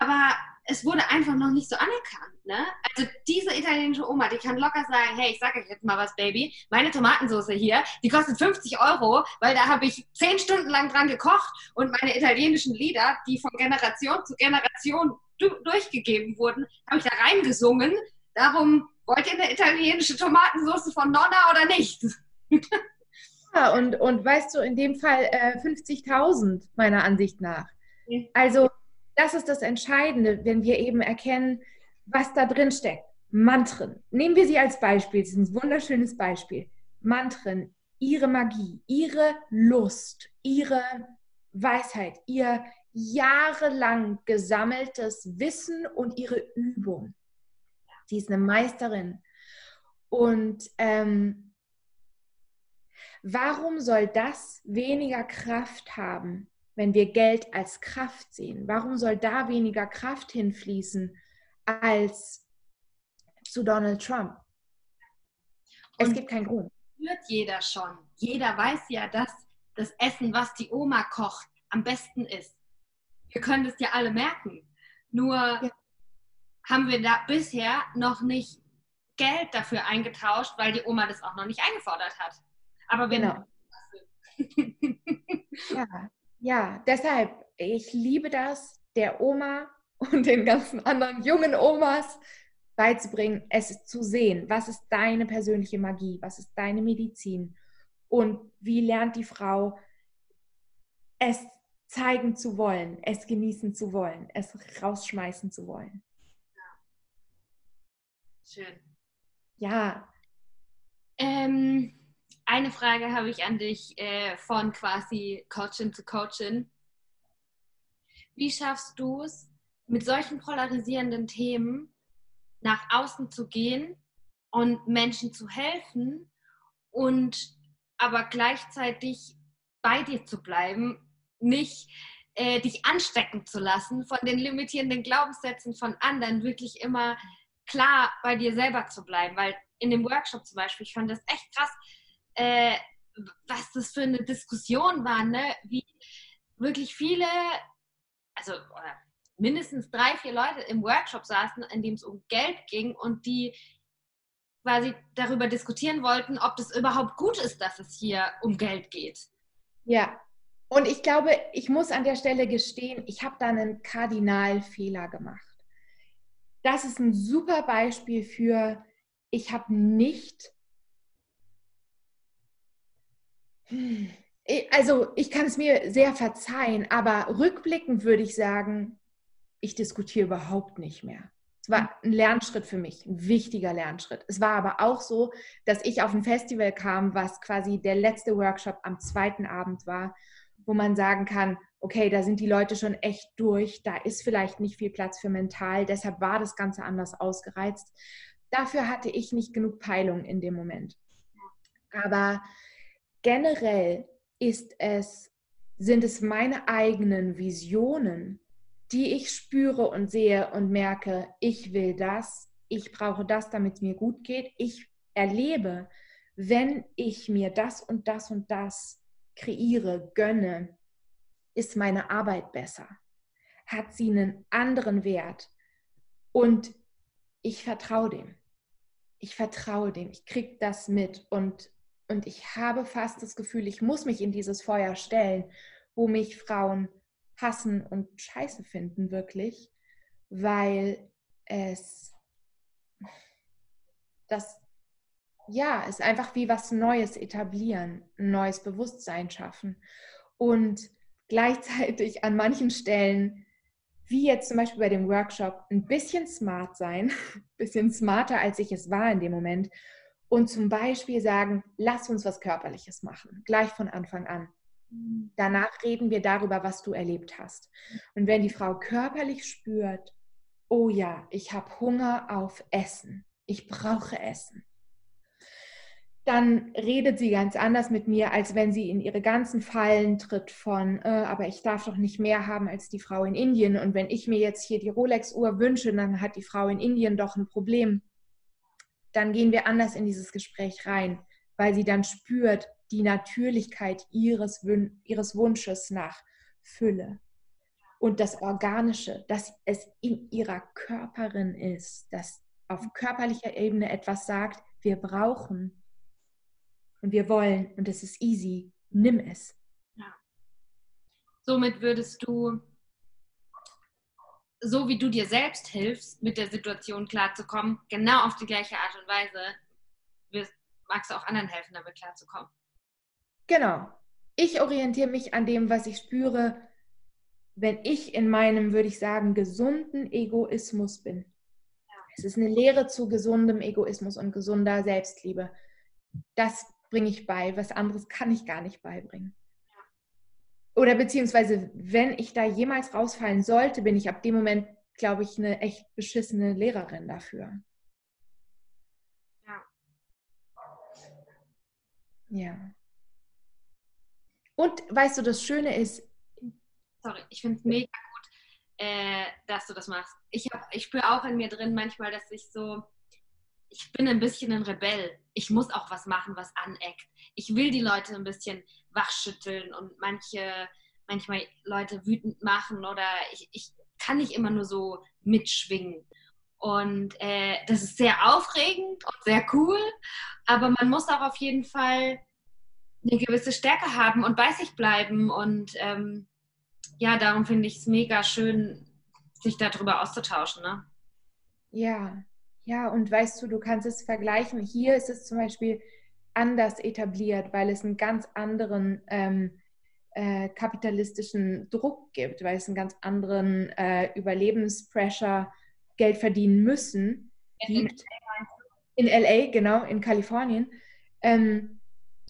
Aber es wurde einfach noch nicht so anerkannt. Ne? Also diese italienische Oma, die kann locker sagen, hey, ich sage euch jetzt mal was, Baby, meine Tomatensauce hier, die kostet 50 Euro, weil da habe ich zehn Stunden lang dran gekocht und meine italienischen Lieder, die von Generation zu Generation durchgegeben wurden, habe ich da reingesungen. Darum wollt ihr eine italienische Tomatensauce von Nonna oder nicht? ja, und, und weißt du, in dem Fall äh, 50.000 meiner Ansicht nach. Also das ist das Entscheidende, wenn wir eben erkennen, was da drin steckt. Mantren. Nehmen wir sie als Beispiel. Das ist ein wunderschönes Beispiel. Mantren, ihre Magie, ihre Lust, ihre Weisheit, ihr jahrelang gesammeltes Wissen und ihre Übung. Sie ist eine Meisterin. Und ähm, warum soll das weniger Kraft haben, wenn wir Geld als Kraft sehen? Warum soll da weniger Kraft hinfließen als zu Donald Trump? Es Und gibt keinen Grund. Hört jeder schon. Jeder weiß ja, dass das Essen, was die Oma kocht, am besten ist wir können das ja alle merken. Nur ja. haben wir da bisher noch nicht Geld dafür eingetauscht, weil die Oma das auch noch nicht eingefordert hat. Aber wenn. Genau. ja, ja, deshalb, ich liebe das, der Oma und den ganzen anderen jungen Omas beizubringen, es zu sehen. Was ist deine persönliche Magie? Was ist deine Medizin? Und wie lernt die Frau es zeigen zu wollen, es genießen zu wollen, es rausschmeißen zu wollen. Schön. Ja. Ähm, eine Frage habe ich an dich äh, von quasi Coachin zu Coachin. Wie schaffst du es, mit solchen polarisierenden Themen nach außen zu gehen und Menschen zu helfen und aber gleichzeitig bei dir zu bleiben nicht äh, dich anstecken zu lassen von den limitierenden Glaubenssätzen von anderen, wirklich immer klar bei dir selber zu bleiben. Weil in dem Workshop zum Beispiel, ich fand das echt krass, äh, was das für eine Diskussion war, ne? wie wirklich viele, also mindestens drei, vier Leute im Workshop saßen, in dem es um Geld ging und die quasi darüber diskutieren wollten, ob das überhaupt gut ist, dass es hier um Geld geht. Ja, und ich glaube, ich muss an der Stelle gestehen, ich habe da einen Kardinalfehler gemacht. Das ist ein super Beispiel für, ich habe nicht, also ich kann es mir sehr verzeihen, aber rückblickend würde ich sagen, ich diskutiere überhaupt nicht mehr. Es war ein Lernschritt für mich, ein wichtiger Lernschritt. Es war aber auch so, dass ich auf ein Festival kam, was quasi der letzte Workshop am zweiten Abend war wo man sagen kann, okay, da sind die Leute schon echt durch, da ist vielleicht nicht viel Platz für mental, deshalb war das Ganze anders ausgereizt. Dafür hatte ich nicht genug Peilung in dem Moment. Aber generell ist es, sind es meine eigenen Visionen, die ich spüre und sehe und merke, ich will das, ich brauche das, damit es mir gut geht. Ich erlebe, wenn ich mir das und das und das kreiere, gönne, ist meine Arbeit besser? Hat sie einen anderen Wert? Und ich vertraue dem. ich vertraue dem, ich kriege das mit und, und ich habe fast das Gefühl, ich muss mich in dieses Feuer stellen, wo mich Frauen hassen und scheiße finden, wirklich, weil es das ja, ist einfach wie was Neues etablieren, ein neues Bewusstsein schaffen und gleichzeitig an manchen Stellen, wie jetzt zum Beispiel bei dem Workshop, ein bisschen smart sein, ein bisschen smarter, als ich es war in dem Moment und zum Beispiel sagen, lass uns was Körperliches machen, gleich von Anfang an. Danach reden wir darüber, was du erlebt hast. Und wenn die Frau körperlich spürt, oh ja, ich habe Hunger auf Essen, ich brauche Essen, dann redet sie ganz anders mit mir, als wenn sie in ihre ganzen Fallen tritt von, äh, aber ich darf doch nicht mehr haben als die Frau in Indien. Und wenn ich mir jetzt hier die Rolex-Uhr wünsche, dann hat die Frau in Indien doch ein Problem. Dann gehen wir anders in dieses Gespräch rein, weil sie dann spürt die Natürlichkeit ihres, ihres Wunsches nach Fülle. Und das Organische, dass es in ihrer Körperin ist, dass auf körperlicher Ebene etwas sagt, wir brauchen und wir wollen und es ist easy, nimm es. Ja. Somit würdest du, so wie du dir selbst hilfst, mit der Situation klarzukommen, genau auf die gleiche Art und Weise wirst, magst du auch anderen helfen, damit klarzukommen. Genau. Ich orientiere mich an dem, was ich spüre, wenn ich in meinem, würde ich sagen, gesunden Egoismus bin. Ja. Es ist eine Lehre zu gesundem Egoismus und gesunder Selbstliebe. Das bringe ich bei, was anderes kann ich gar nicht beibringen. Oder beziehungsweise, wenn ich da jemals rausfallen sollte, bin ich ab dem Moment, glaube ich, eine echt beschissene Lehrerin dafür. Ja. Ja. Und weißt du, das Schöne ist. Sorry, ich finde es mega gut, äh, dass du das machst. Ich, ich spüre auch in mir drin manchmal, dass ich so ich bin ein bisschen ein Rebell. Ich muss auch was machen, was aneckt. Ich will die Leute ein bisschen wachschütteln und manche, manchmal Leute wütend machen oder ich, ich kann nicht immer nur so mitschwingen. Und äh, das ist sehr aufregend und sehr cool, aber man muss auch auf jeden Fall eine gewisse Stärke haben und bei sich bleiben. Und ähm, ja, darum finde ich es mega schön, sich darüber auszutauschen. Ne? Ja, ja, und weißt du, du kannst es vergleichen. Hier ist es zum Beispiel anders etabliert, weil es einen ganz anderen ähm, äh, kapitalistischen Druck gibt, weil es einen ganz anderen äh, Überlebenspressure, Geld verdienen müssen gibt. In LA, genau, in Kalifornien. Ähm,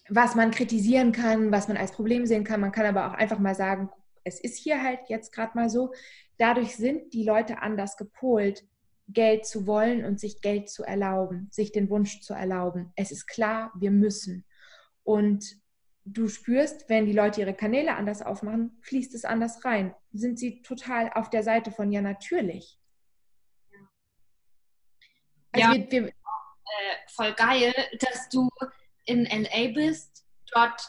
was man kritisieren kann, was man als Problem sehen kann. Man kann aber auch einfach mal sagen, es ist hier halt jetzt gerade mal so. Dadurch sind die Leute anders gepolt Geld zu wollen und sich Geld zu erlauben, sich den Wunsch zu erlauben. Es ist klar, wir müssen. Und du spürst, wenn die Leute ihre Kanäle anders aufmachen, fließt es anders rein. Sind sie total auf der Seite von ja natürlich. Also ja, wir, wir, äh, voll geil, dass du in LA bist, dort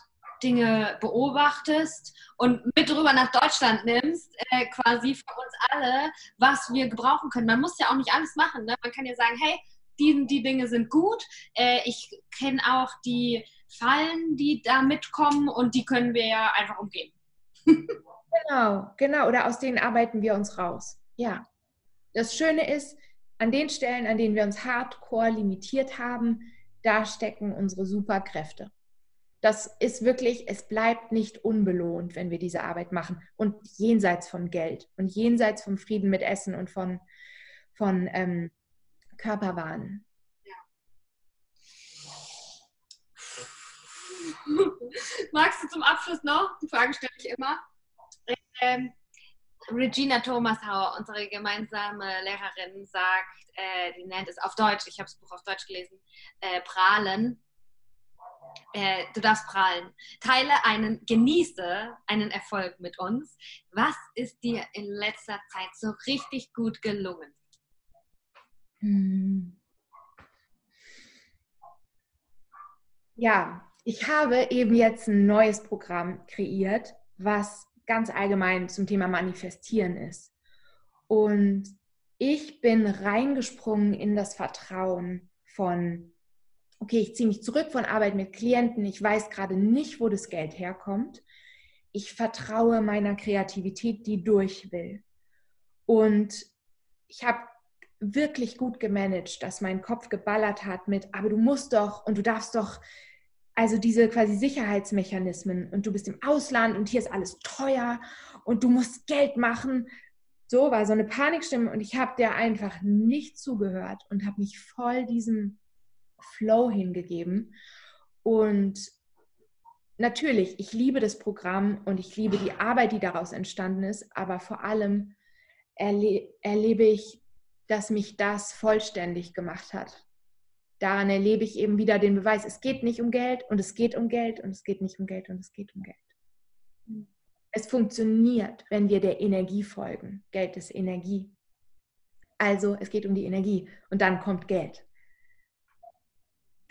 Dinge beobachtest und mit rüber nach Deutschland nimmst, äh, quasi für uns alle, was wir gebrauchen können. Man muss ja auch nicht alles machen. Ne? Man kann ja sagen, hey, die, die Dinge sind gut. Äh, ich kenne auch die Fallen, die da mitkommen und die können wir ja einfach umgehen. genau, genau. Oder aus denen arbeiten wir uns raus. Ja. Das Schöne ist, an den Stellen, an denen wir uns hardcore limitiert haben, da stecken unsere Superkräfte das ist wirklich, es bleibt nicht unbelohnt, wenn wir diese Arbeit machen. Und jenseits von Geld und jenseits vom Frieden mit Essen und von, von ähm, Körperwahn. Ja. Magst du zum Abschluss noch? Die Frage stelle ich immer. Ähm, Regina Thomashauer, unsere gemeinsame Lehrerin, sagt, äh, die nennt es auf Deutsch, ich habe das Buch auf Deutsch gelesen, äh, prahlen äh, du darfst prahlen. Teile einen, genieße einen Erfolg mit uns. Was ist dir in letzter Zeit so richtig gut gelungen? Hm. Ja, ich habe eben jetzt ein neues Programm kreiert, was ganz allgemein zum Thema Manifestieren ist. Und ich bin reingesprungen in das Vertrauen von, okay, ich ziehe mich zurück von Arbeit mit Klienten, ich weiß gerade nicht, wo das Geld herkommt. Ich vertraue meiner Kreativität, die durch will. Und ich habe wirklich gut gemanagt, dass mein Kopf geballert hat mit, aber du musst doch und du darfst doch, also diese quasi Sicherheitsmechanismen und du bist im Ausland und hier ist alles teuer und du musst Geld machen. So war so eine Panikstimme und ich habe der einfach nicht zugehört und habe mich voll diesem Flow hingegeben. Und natürlich, ich liebe das Programm und ich liebe die Arbeit, die daraus entstanden ist, aber vor allem erle erlebe ich, dass mich das vollständig gemacht hat. Daran erlebe ich eben wieder den Beweis, es geht nicht um Geld und es geht um Geld und es geht nicht um Geld und es geht um Geld. Es funktioniert, wenn wir der Energie folgen. Geld ist Energie. Also es geht um die Energie und dann kommt Geld.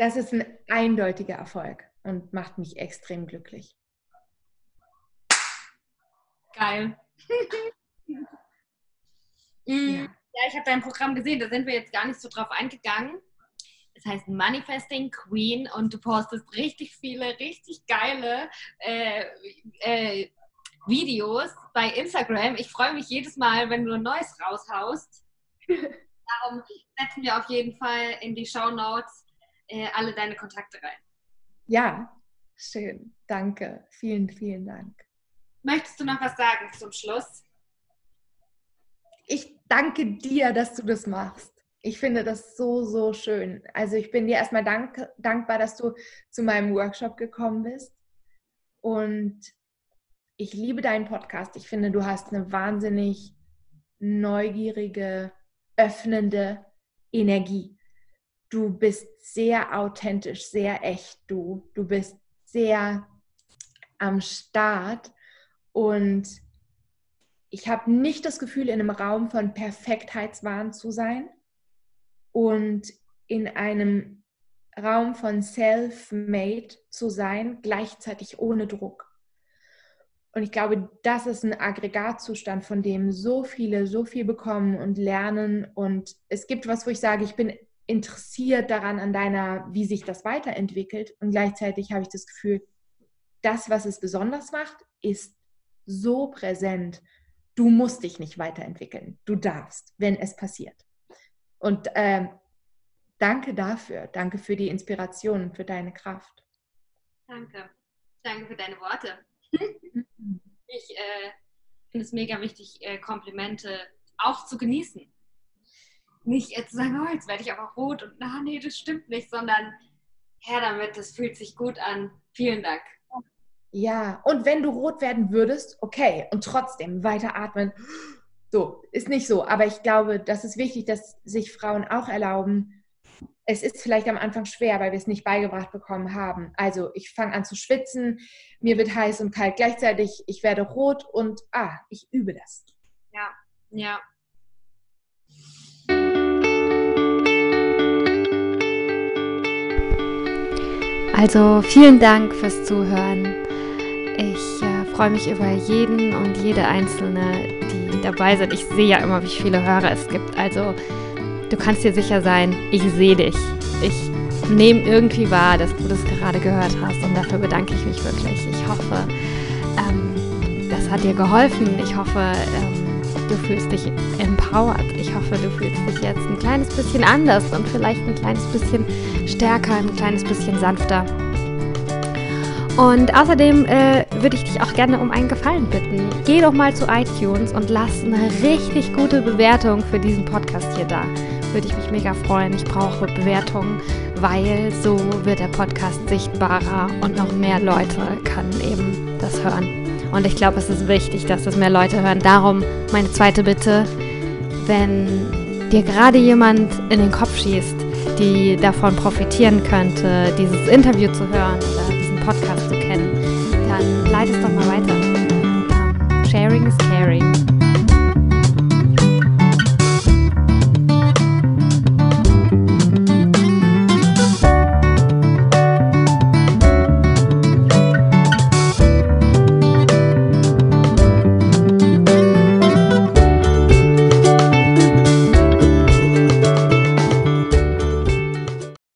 Das ist ein eindeutiger Erfolg und macht mich extrem glücklich. Geil. Mm, ja. ja, ich habe dein Programm gesehen, da sind wir jetzt gar nicht so drauf eingegangen. Es heißt Manifesting Queen und du postest richtig viele, richtig geile äh, äh, Videos bei Instagram. Ich freue mich jedes Mal, wenn du ein neues raushaust. Darum setzen wir auf jeden Fall in die Show Notes äh, alle deine Kontakte rein. Ja, schön. Danke. Vielen, vielen Dank. Möchtest du noch was sagen zum Schluss? Ich danke dir, dass du das machst. Ich finde das so, so schön. Also ich bin dir erstmal dank, dankbar, dass du zu meinem Workshop gekommen bist. Und ich liebe deinen Podcast. Ich finde, du hast eine wahnsinnig neugierige, öffnende Energie. Du bist sehr authentisch, sehr echt. Du, du bist sehr am Start und ich habe nicht das Gefühl, in einem Raum von Perfektheitswahn zu sein und in einem Raum von Self-Made zu sein, gleichzeitig ohne Druck. Und ich glaube, das ist ein Aggregatzustand, von dem so viele so viel bekommen und lernen. Und es gibt was, wo ich sage, ich bin interessiert daran, an deiner, wie sich das weiterentwickelt. Und gleichzeitig habe ich das Gefühl, das, was es besonders macht, ist so präsent du musst dich nicht weiterentwickeln. Du darfst, wenn es passiert. Und äh, danke dafür. Danke für die Inspiration und für deine Kraft. Danke. Danke für deine Worte. ich äh, finde es mega wichtig, äh, Komplimente auch zu genießen. Nicht zu sagen, oh, jetzt werde ich aber rot und na, nee, das stimmt nicht, sondern her damit, das fühlt sich gut an. Vielen Dank. Ja, und wenn du rot werden würdest, okay, und trotzdem weiter atmen. So, ist nicht so. Aber ich glaube, das ist wichtig, dass sich Frauen auch erlauben. Es ist vielleicht am Anfang schwer, weil wir es nicht beigebracht bekommen haben. Also ich fange an zu schwitzen, mir wird heiß und kalt gleichzeitig, ich werde rot und ah, ich übe das. Ja, ja. Also vielen Dank fürs Zuhören. Ich äh, freue mich über jeden und jede einzelne, die dabei sind. Ich sehe ja immer, wie viele Hörer es gibt. Also du kannst dir sicher sein, ich sehe dich. Ich nehme irgendwie wahr, dass du das gerade gehört hast und dafür bedanke ich mich wirklich. Ich hoffe, ähm, das hat dir geholfen. Ich hoffe, ähm, du fühlst dich empowered. Ich hoffe, du fühlst dich jetzt ein kleines bisschen anders und vielleicht ein kleines bisschen stärker, ein kleines bisschen sanfter. Und außerdem äh, würde ich dich auch gerne um einen Gefallen bitten. Geh doch mal zu iTunes und lass eine richtig gute Bewertung für diesen Podcast hier da. Würde ich mich mega freuen. Ich brauche Bewertungen, weil so wird der Podcast sichtbarer und noch mehr Leute können eben das hören. Und ich glaube, es ist wichtig, dass das mehr Leute hören. Darum meine zweite Bitte, wenn dir gerade jemand in den Kopf schießt, die davon profitieren könnte, dieses Interview zu hören oder Podcast zu kennen, dann leite es doch mal weiter. Sharing is caring.